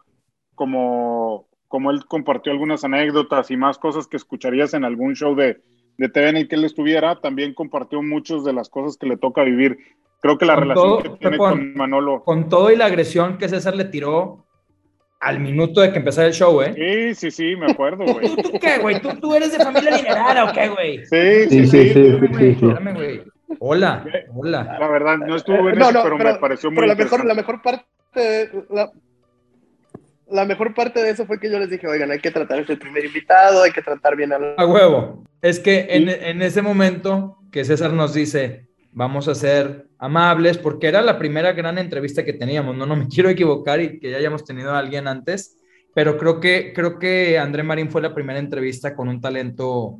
como, como él compartió algunas anécdotas y más cosas que escucharías en algún show de, de TV en el que él estuviera. También compartió muchas de las cosas que le toca vivir. Creo que la Con relación todo, que tiene Pepón. con Manolo. Con todo y la agresión que César le tiró al minuto de que empezara el show, ¿eh? Sí, sí, sí, me acuerdo, güey. ¿Tú [LAUGHS] qué, güey? ¿Tú, ¿Tú eres de familia adinerada o qué, güey? Sí, Sí, sí, sí, sí. sí, sí, güey, sí. espérame, güey. Hola, hola. La verdad, no estuvo en Eh, no, eso, no, pero, me pareció muy pero la mejor, la mejor parte, la, la mejor parte de eso fue que yo les dije, oigan, hay que tratar este primer invitado, hay que tratar bien a la... A huevo. Es que en, en ese momento que César nos dice, vamos a ser amables, porque era la primera gran entrevista que teníamos, no, no me [LAUGHS] quiero equivocar y que ya hayamos tenido a alguien antes, pero creo que, creo que André Marín fue la primera entrevista con un talento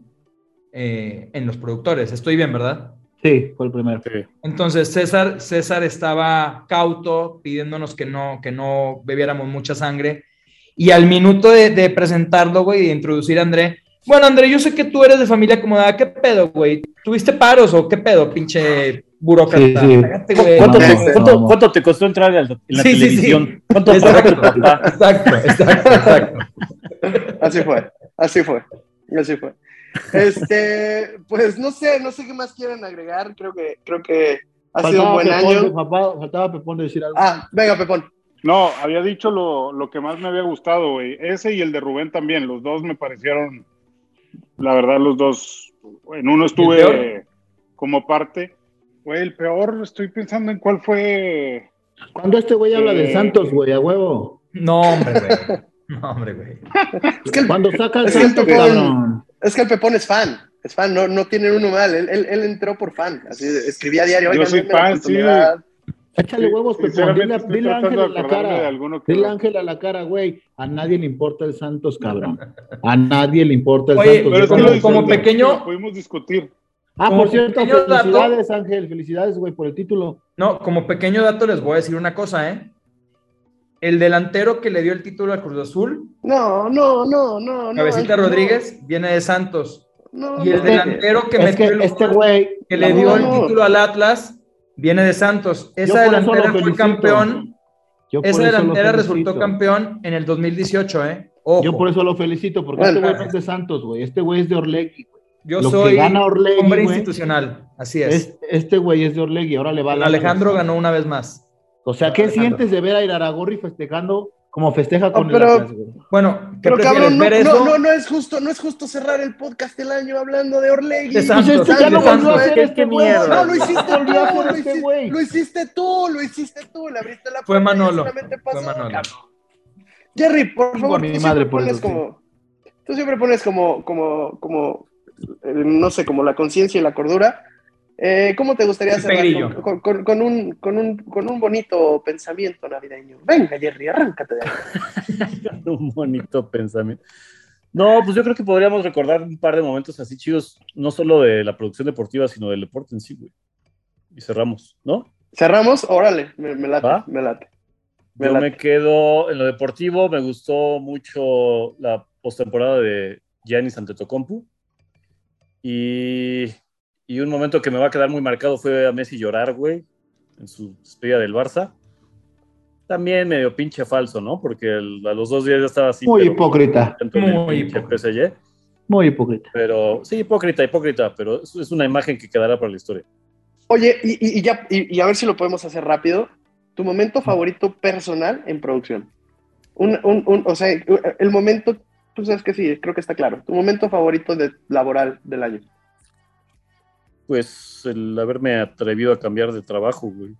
eh, en los productores. Estoy bien, ¿verdad? Sí, fue el primero. Sí. Entonces César, César estaba cauto, pidiéndonos que no, que no bebiéramos mucha sangre. Y al minuto de, de presentarlo, güey, de introducir a André, bueno, André, yo sé que tú eres de familia acomodada, ¿qué pedo, güey? ¿Tuviste paros o qué pedo, pinche burócrata? Sí, sí. Cállate, güey. ¿Cuánto, te, cuánto- cuánto te costó entrar en la, en la Sí, sí, sí. televisión? ¿Cuánto Exacto, tu papá? exacto, exacto, exacto. Así fue, así fue, así fue. Este, pues no sé, no sé qué más quieren agregar, creo que, creo que ha sido un buen Pepón, año. Faltaba, faltaba Pepón de decir algo. Ah, venga, Pepón. No, había dicho lo, lo que más me había gustado, güey. Ese y el de Rubén también. Los dos me parecieron, la verdad, los dos. En uno ¿Y el estuve como parte. Güey, el peor, estoy pensando en cuál fue. Cuando este güey habla de Eh. Santos, güey, a huevo. No, hombre, güey. No, hombre, güey. Es que el, Cuando saca el Es Santos, cabrón. Es que el Pepón es fan. Es fan, no, no tiene uno mal. Él, él, él entró por fan. Así escribía a diario. Yo "Oigan, soy fan, sí. oportunidad". Échale huevos, Pepón. Dile, dile a Ángel de la cara. Dile a Ángel a la cara, güey. A nadie le importa el Santos, cabrón. A nadie le importa el Oye, Santos. Pero Como- pequeño- pudimos discutir. Ah, como por cierto, dato- felicidades, Ángel. Felicidades, güey, por el título. No, como pequeño dato les voy a decir una cosa, ¿eh? El delantero que le dio el título a Cruz Azul, No, no, no, no. no, Cabecita no, Rodríguez, viene de Santos. no, Y el no. delantero que metió que el este gol güey. que le No, dio el no. título al Atlas viene de Santos. Esa delantera fue felicito. campeón. Yo por Esa eso lo delantera felicito. resultó campeón en el 2018, ¿eh? Ojo, Yo por eso lo felicito, porque Bueno. este güey no es de Santos, güey. Este güey es de Orlegui, güey. yo lo que soy gana Orlegui, hombre institucional. Así es. Es- este güey es de Orlegui, ahora le va al Alejandro ganó una vez más. O sea, ¿qué Alejandro. sientes de ver a Iraragorri festejando como festeja con No, pero- el? Bueno, ¿qué Pero cabrón, no, ¿Ver no, eso? no, no es justo, no es justo cerrar el podcast del año hablando de Orlegui. De Santos, Pues este ya volvió a hacer este mierda. No, lo hiciste tú, lo este hiciste, güey. lo hiciste tú, lo hiciste tú, le abriste la Fue Manolo, fue Manolo. Jerry, por favor, a mi tú madre por pones eso, sí. como, tú siempre pones como, como, como, eh, no sé, como la conciencia y la cordura. Eh, ¿Cómo te gustaría cerrar con, con- con- un, con, un, con un bonito pensamiento navideño? Venga, Jerry, arráncate de ahí. [LAUGHS] un bonito pensamiento. No, pues yo creo que podríamos recordar un par de momentos así chidos, no solo de la producción deportiva, sino del deporte en sí, güey. Y cerramos, ¿no? Cerramos, órale, me, me late, ¿Va? me late. Me Yo late. me quedo en lo deportivo, me gustó mucho la postemporada de Giannis Antetokounmpo. Y, y un momento que me va a quedar muy marcado fue a Messi llorar, güey, en su despedida del Barça. También medio pinche falso, ¿no? Porque el- a los dos días ya estaba así. Muy pero hipócrita. Muy hipócrita. PSG. Muy hipócrita. Pero sí, hipócrita, hipócrita, pero es, es una imagen que quedará para la historia. Oye, y, y- y ya, y, y a ver si lo podemos hacer rápido. Tu momento favorito personal en producción. Un, un- un- o sea, el momento, tú sabes que sí, creo que está claro. Tu momento favorito de, laboral del año. Pues el haberme atrevido a cambiar de trabajo, güey.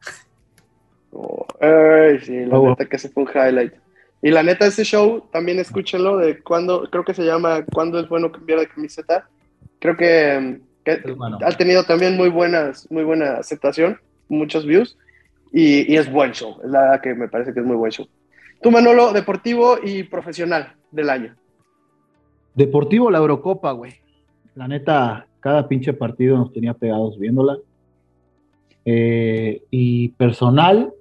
Oh, ay, sí, la Ah, bueno. neta que ese fue un highlight. Y la neta, ese show, también escúchenlo de cuando, creo que se llama Cuando es bueno cambiar de camiseta. Creo que, que Es bueno. ha tenido también muy buenas, muy buena aceptación, muchos views, y, y es buen show, es la verdad que me parece que es muy buen show. Tú, Manolo, deportivo y profesional del año. Deportivo, la Eurocopa, güey. La neta, cada pinche partido nos tenía pegados viéndola. Eh, y personal,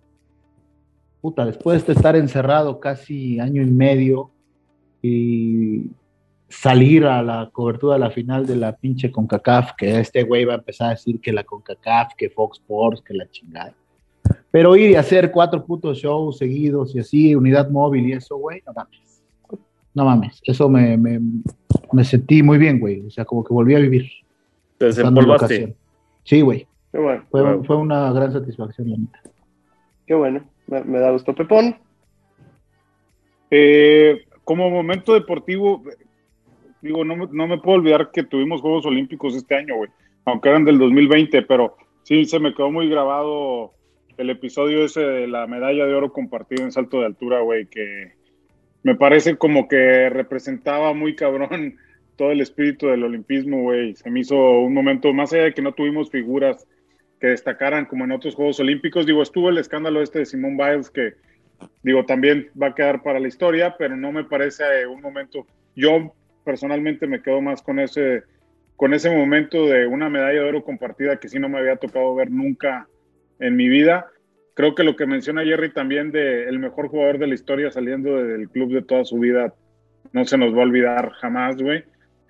puta, después de estar encerrado casi año y medio y salir a la cobertura de la final de la pinche CONCACAF, que este güey va a empezar a decir que la CONCACAF, que Fox Sports, que la chingada. Pero ir y hacer cuatro putos shows seguidos y así, unidad móvil y eso, güey, no mames. No mames, eso me, me, me sentí muy bien, güey. O sea, como que volví a vivir. Te desempolvaste. Sí, güey. Qué bueno, Fue, Wow. fue una gran satisfacción, la neta. qué bueno, me, me da gusto. Pepón, Eh, como momento deportivo, digo, no, me- no me puedo olvidar que tuvimos Juegos Olímpicos este año, güey, aunque eran del 2020, pero sí se me quedó muy grabado el episodio ese de la medalla de oro compartida en salto de altura, güey, que me parece como que representaba muy cabrón todo el espíritu del olimpismo, güey. Se me hizo un momento, más allá de que no tuvimos figuras que destacaran como en otros Juegos Olímpicos, digo, estuvo el escándalo este de Simone Biles que digo, también va a quedar para la historia, pero no me parece eh, un momento. Yo personalmente me quedo más con ese, con ese momento de una medalla de oro compartida que sí no me había tocado ver nunca en mi vida. Creo que lo que menciona Jerry también de el mejor jugador de la historia saliendo del club de toda su vida, no se nos va a olvidar jamás, güey.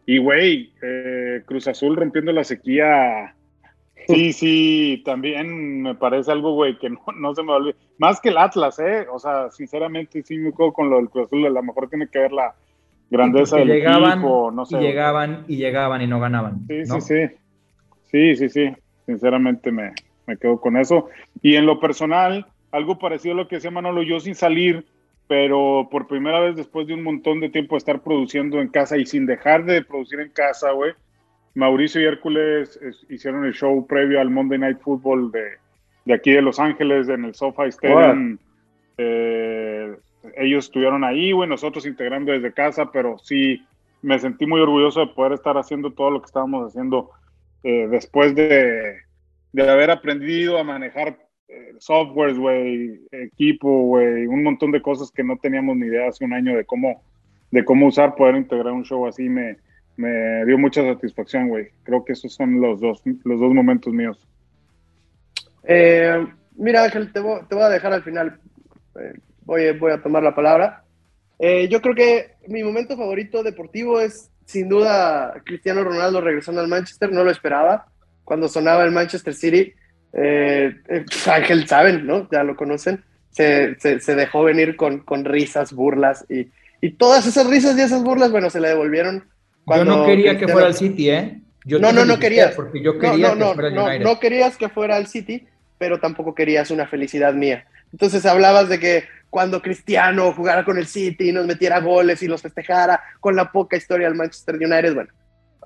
Y, güey, eh, Cruz Azul rompiendo la sequía. Sí, [LAUGHS] sí, también me parece algo, güey, que no, no se me olvida. Más que el Atlas, ¿eh? O sea, sinceramente sí me quedo con lo del Cruz Azul. A lo mejor tiene que ver la grandeza del llegaban equipo, no sé. y llegaban y llegaban y no ganaban. Sí, ¿no? sí, sí. Sí, sí, sí. Sinceramente me, me quedo con eso. Y en lo personal, algo parecido a lo que decía Manolo, yo sin salir, pero por primera vez después de un montón de tiempo de estar produciendo en casa y sin dejar de producir en casa, güey, Mauricio y Hércules es- hicieron el show previo al Monday Night Football de, de aquí de Los Ángeles, en el SoFi Stadium. Eh, ellos estuvieron ahí, güey, nosotros integrando desde casa, pero sí me sentí muy orgulloso de poder estar haciendo todo lo que estábamos haciendo eh, después de, de haber aprendido a manejar eh, softwares, güey, equipo, güey, un montón de cosas que no teníamos ni idea hace un año de cómo, de cómo usar, poder integrar un show así me, me dio mucha satisfacción, güey. Creo que esos son los dos, los dos momentos míos. Eh, mira, Ángel, te voy, a dejar al final. Eh, voy, voy a tomar la palabra. Eh, yo creo que mi momento favorito deportivo es sin duda Cristiano Ronaldo regresando al Manchester. No lo esperaba. Cuando sonaba el Manchester City, eh, eh, Ángel saben, ¿no? Ya lo conocen. Se, se- se dejó venir con, con risas, burlas y, y todas esas risas y esas burlas, bueno, se le devolvieron. Yo no quería que fuera al City, ¿eh? Yo no, no, no querías. Porque yo quería no, no, que fuera no, no querías que fuera al City, pero tampoco querías una felicidad mía. Entonces hablabas de que cuando Cristiano jugara con el City y nos metiera goles y los festejara con la poca historia del Manchester United, bueno,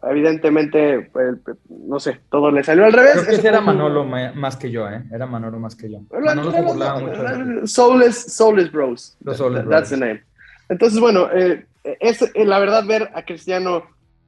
evidentemente, pues, no sé, todo le salió al revés. Creo que era un- Manolo ma- más que yo, ¿eh? Era Manolo más que yo. Manolo se burlaba mucho de. Soulless, Soulless Bros. Los Soulless That's the name. Entonces, bueno, eh, es eh, la verdad ver a Cristiano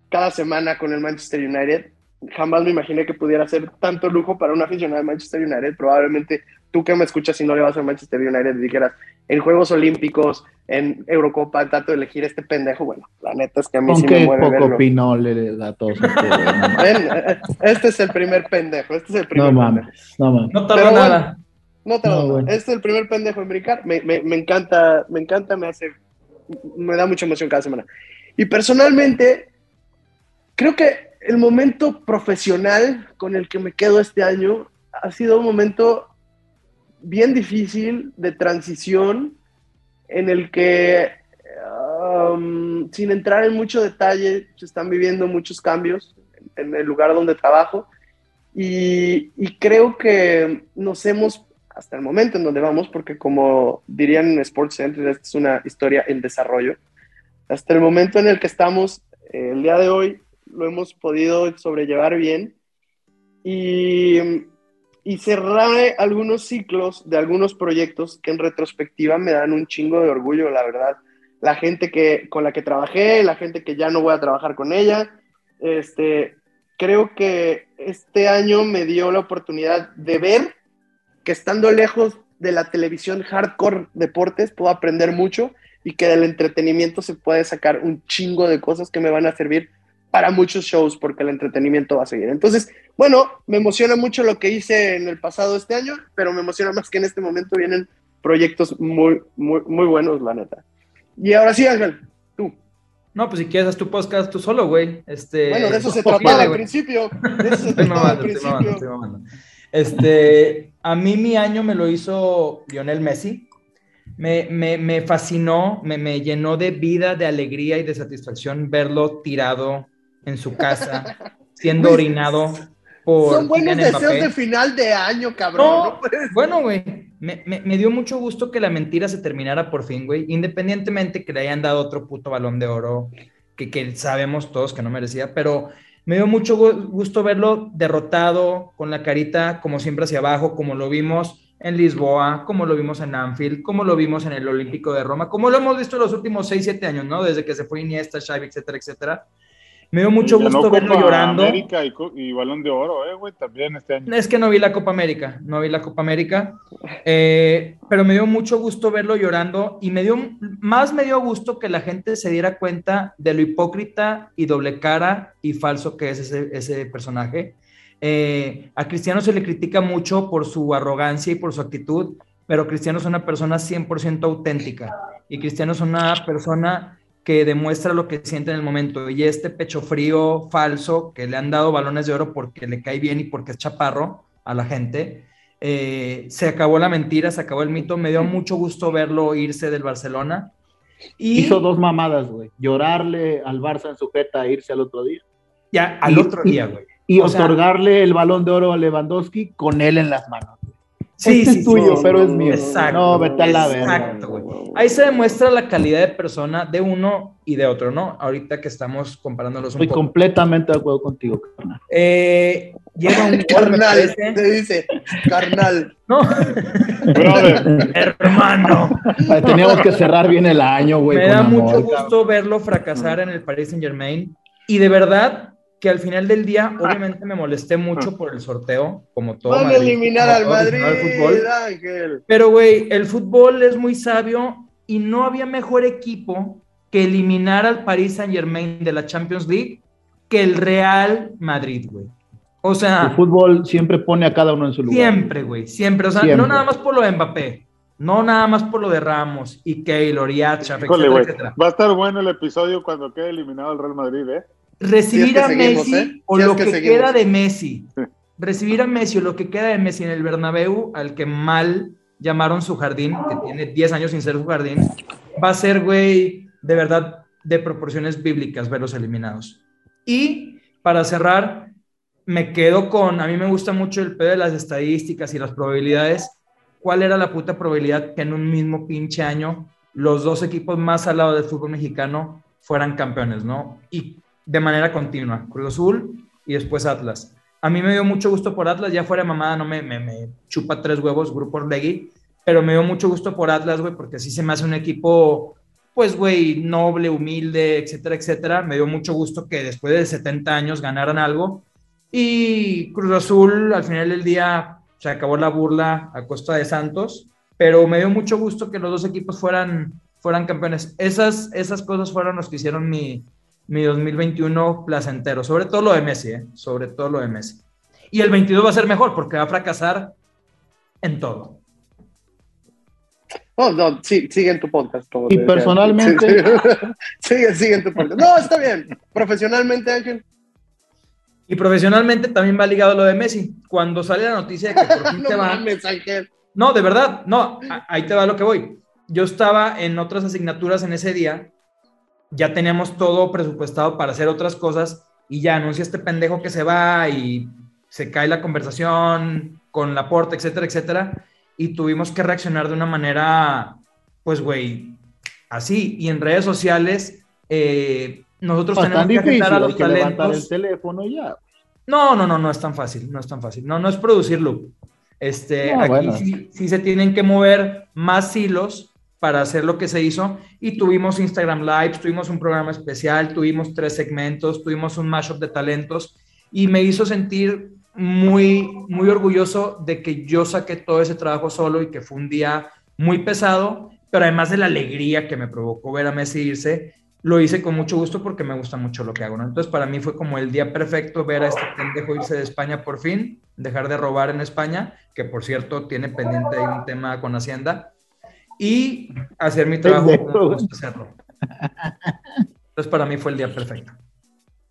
cada semana con el Manchester United. Jamás me imaginé que pudiera ser tanto lujo para un aficionado del Manchester United. Probablemente tú que me escuchas y no le vas al Manchester United dijeras, en Juegos Olímpicos, en Eurocopa, trato de elegir este pendejo. Bueno, la neta es que a mí sí me mueve poco verlo. pino le da. Ven, eh, Este es el primer pendejo. Este es el primer No pendejo. mames, no mames. No tardó Pero bueno, nada. No te lo No, doy. bueno. Este es el primer pendejo en brincar. Me, me- me encanta, me encanta, me hace, me da mucha emoción cada semana. Y personalmente, creo que el momento profesional con el que me quedo este año ha sido un momento bien difícil de transición en el que, um, sin entrar en mucho detalle, se están viviendo muchos cambios en el lugar donde trabajo. Y, creo que nos hemos, hasta el momento en donde vamos, porque como dirían en Sports Center, esta es una historia en desarrollo, hasta el momento en el que estamos, el día de hoy, lo hemos podido sobrellevar bien y, y cerrar algunos ciclos de algunos proyectos que en retrospectiva me dan un chingo de orgullo, la verdad. La gente que, con la que trabajé, la gente que ya no voy a trabajar con ella, este, creo que este año me dio la oportunidad de ver que estando lejos de la televisión hardcore deportes puedo aprender mucho y que del entretenimiento se puede sacar un chingo de cosas que me van a servir para muchos shows porque el entretenimiento va a seguir. Entonces, bueno, me emociona mucho lo que hice en el pasado este año, pero me emociona más que en este momento vienen proyectos muy, muy, muy buenos, la neta. Y ahora sí, Ángel, tú. No, pues si quieres haz tu podcast tú solo, güey. Este, Bueno, de eso se [LAUGHS] trataba al principio. De eso se [LAUGHS] trataba al mamando, estoy mamando, principio. estoy mamando. Este, a mí mi año me lo hizo Lionel Messi. Me, me, me fascinó, me, me llenó de vida, de alegría y de satisfacción verlo tirado en su casa, [LAUGHS] siendo Güey, orinado por Son buenos deseos de final de año, cabrón. No, No bueno, güey, me, me- me dio mucho gusto que la mentira se terminara por fin, güey, independientemente que le hayan dado otro puto balón de oro, que, que sabemos todos que no merecía, pero me dio mucho gu- gusto verlo derrotado, con la carita como siempre hacia abajo, como lo vimos en Lisboa, como lo vimos en Anfield, como lo vimos en el Olímpico de Roma, como lo hemos visto en los últimos 6, 7 años, ¿no? Desde que se fue Iniesta, Xavi, etcétera, etcétera. Me dio mucho gusto verlo llorando. América y, co- y Balón de Oro, eh, güey, también este año. Es que no vi la Copa América, no vi la Copa América, eh, pero me dio mucho gusto verlo llorando y me dio, más me dio gusto que la gente se diera cuenta de lo hipócrita y doble cara y falso que es ese, ese personaje. Eh, a Cristiano se le critica mucho por su arrogancia y por su actitud, pero Cristiano es una persona 100% auténtica y Cristiano es una persona que demuestra lo que siente en el momento. Y este pecho frío falso que le han dado balones de oro porque le cae bien y porque es chaparro a la gente, eh, se acabó la mentira, se acabó el mito. Me dio mucho gusto verlo irse del Barcelona. Y Hizo dos mamadas, güey. Llorarle al Barça en su jeta e irse al otro día. ya al y- otro día, güey. Y sea- otorgarle el balón de oro a Lewandowski con él en las manos. Sí, este sí, es tuyo, sí, pero es mío. exacto, no, vete a la verga. Exacto, güey. Ahí se demuestra la calidad de persona de uno y de otro, ¿no? Ahorita que estamos comparándolos un Estoy poco. completamente de acuerdo contigo, carnal. Eh, lleva un [LAUGHS] Carnal, te dice, carnal. No, Brother, [LAUGHS] hermano. Teníamos que cerrar bien el año, güey. Me con da amor, mucho cabrón. gusto verlo fracasar en el Paris Saint Germain. Y de verdad que al final del día, obviamente me molesté mucho por el sorteo, como todo. Van a Madrid, eliminar al Madrid, fútbol. Ángel. Pero, güey, el fútbol es muy sabio y no había mejor equipo que eliminar al Paris Saint Germain de la Champions League que el Real Madrid, güey. O El sea, fútbol siempre pone a cada uno en su lugar. siempre, güey, siempre. O sea, Siempre. no nada más por lo de Mbappé, no nada más por lo de Ramos y Keylor y etcétera, etcétera. Va a estar bueno el episodio cuando quede eliminado el Real Madrid, ¿eh? Recibir Si es que a seguimos, Messi ¿eh? o Si lo que queda de Messi. Recibir a Messi o lo que queda de Messi en el Bernabéu, al que mal llamaron su jardín, que tiene 10 años sin ser su jardín, va a ser, güey, de verdad, de proporciones bíblicas verlos eliminados. Y para cerrar, me quedo con, a mí me gusta mucho el pedo de las estadísticas y las probabilidades. ¿Cuál era la puta probabilidad que en un mismo pinche año los dos equipos más al lado del fútbol mexicano fueran campeones, ¿no? Y de manera continua, Cruz Azul y después Atlas. A mí me dio mucho gusto por Atlas, ya fuera de mamada, no me, chupa tres huevos, Grupo Orlegui, pero me dio mucho gusto por Atlas, güey, porque así se me hace un equipo, pues, güey, noble, humilde, etcétera, etcétera. Me dio mucho gusto que después de 70 años ganaran algo. Y Cruz Azul, al final del día, se acabó la burla a costa de Santos, pero me dio mucho gusto que los dos equipos fueran, fueran campeones. Esas, esas cosas fueron los que hicieron mi, mi 2021 placentero, sobre todo lo de Messi, ¿eh? sobre todo lo de Messi. Y el 22 va a ser mejor porque va a fracasar en todo. No, no, sí, sigue en tu podcast. como Y te personalmente- Sí, sí. [LAUGHS] sigue, sigue en tu podcast. No, está bien. Profesionalmente, Ángel. Y profesionalmente también va ligado a lo de Messi. Cuando sale la noticia de que por fin [LAUGHS] No se va, mames, Ángel. No, de verdad, no, ahí te va lo que voy. Yo estaba en otras asignaturas en ese día, ya teníamos todo presupuestado para hacer otras cosas y ya anuncia este pendejo que se va y se cae la conversación con la porta, etcétera, etcétera, y tuvimos que reaccionar de una manera, pues, güey, así. Y en redes sociales, eh, nosotros tenemos que difícil, agitar a los que levantar el talentos. teléfono ya. No, no, no, no es tan fácil, no es tan fácil. No, no es producirlo. Este, No, aquí bueno. sí, sí se tienen que mover más hilos para hacer lo que se hizo. Y tuvimos Instagram Lives, tuvimos un programa especial, tuvimos tres segmentos, tuvimos un mashup de talentos. Y me hizo sentir muy, muy orgulloso de que yo saqué todo ese trabajo solo y que fue un día muy pesado, pero además de la alegría que me provocó ver a Messi irse, lo hice con mucho gusto porque me gusta mucho lo que hago, ¿no? Entonces para mí fue como el día perfecto ver a este pendejo irse de España por fin, dejar de robar en España, que por cierto tiene pendiente ahí un tema con Hacienda, y hacer mi trabajo Pendejo, como me güey. gusta hacerlo. Entonces para mí fue el día perfecto.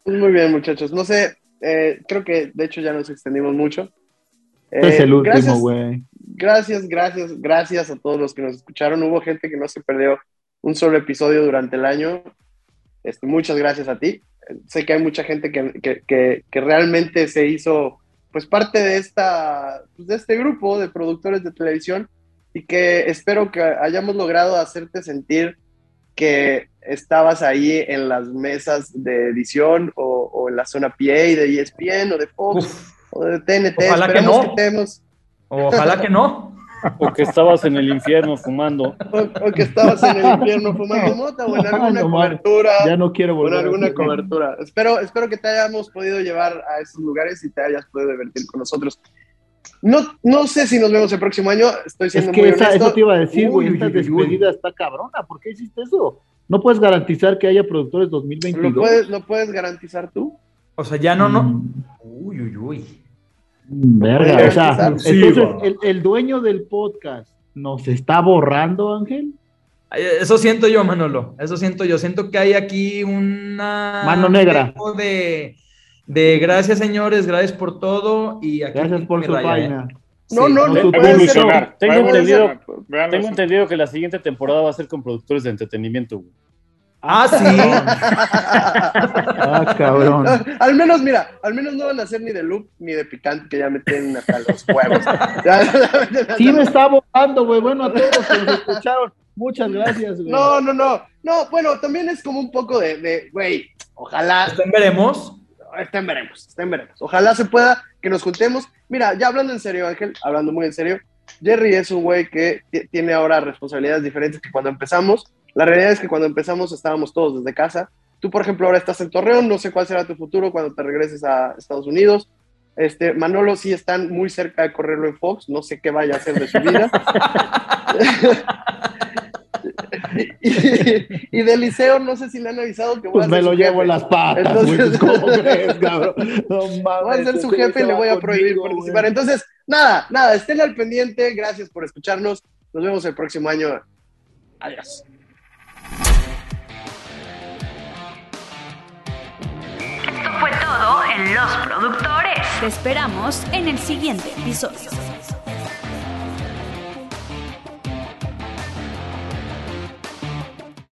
Pues Muy bien, muchachos. No sé, eh, creo que de hecho ya nos extendimos mucho. Es Eh, el último, gracias- güey. Gracias, gracias, gracias a todos los que nos escucharon. Hubo gente que no se perdió un solo episodio durante el año. Este, muchas gracias a ti. Sé que hay mucha gente que, que- que- que realmente se hizo pues parte de, esta, pues, de este grupo de productores de televisión y que espero que hayamos logrado hacerte sentir que estabas ahí en las mesas de edición o, o en la zona PA de ESPN o de Fox Uf, o de TNT. Ojalá que Esperemos no. que te hemos- ojalá que no. [LAUGHS] O que estabas en el infierno fumando. O, o que estabas en el infierno fumando mota o en [LAUGHS] alguna No cobertura. Ya no quiero o en volver. a alguna cobertura. Espero, espero que te hayamos podido llevar a esos lugares y te hayas podido divertir con nosotros. No, no sé si nos vemos el próximo año, estoy Es siendo que muy esa, honesto. eso te iba a decir, güey. Esta uy, uy, uy. despedida está cabrona. ¿Por qué hiciste eso? No puedes garantizar que haya productores ¿Lo 2022. puedes, ¿Lo puedes garantizar tú? O sea, ya no, no. Mm, Uy, uy, uy. Verga, Puede o sea, entonces el, el dueño del podcast nos está borrando, Ángel. Eso siento yo, Manolo. Eso siento yo. Siento que hay aquí una. Mano negra. De, de gracias, señores. Gracias por todo. Y aquí Gracias tengo por su raya, ¿eh? vaina. No, Sí. no, no, no. ser- evolucionar. Tengo entendido- ser- Tengo entendido que la siguiente temporada va a ser con productores de entretenimiento. güey. Ah, sí. Ah, cabrón. [LAUGHS] Al menos, mira, al menos no van a hacer ni de loop ni de picante, que ya meten hasta los huevos. [LAUGHS] Sí me está votando, güey. Bueno, a todos los que nos escucharon, muchas gracias, güey. No, no, no. No, bueno, también es como un poco de, de, güey, ojalá, Estén veremos. estén veremos, estén veremos. Ojalá se pueda que nos juntemos. Mira, ya hablando en serio, Ángel, hablando muy en serio, Jerry es un güey que ti- tiene ahora responsabilidades diferentes que cuando empezamos. La realidad es que cuando empezamos estábamos todos desde casa. Tú, por ejemplo, ahora estás en Torreón, no sé cuál será tu futuro cuando te regreses a Estados Unidos. Este, Manolo sí están muy cerca de correrlo en Fox, no sé qué vaya a hacer de su vida. [LAUGHS] [LAUGHS] y, y de Liceo, no sé si le han avisado que voy Pues a me ser lo su llevo jefe. en las patas, Entonces- güey. pues, ¿Cómo [LAUGHS] crees, cabrón? No mames. Voy a ser su jefe y güey le voy a prohibir conmigo, participar. güey. Entonces, nada, nada, estén al pendiente. Gracias por escucharnos. Nos vemos el próximo año. Adiós. Esto fue todo en Los Productores. Te esperamos en el siguiente episodio.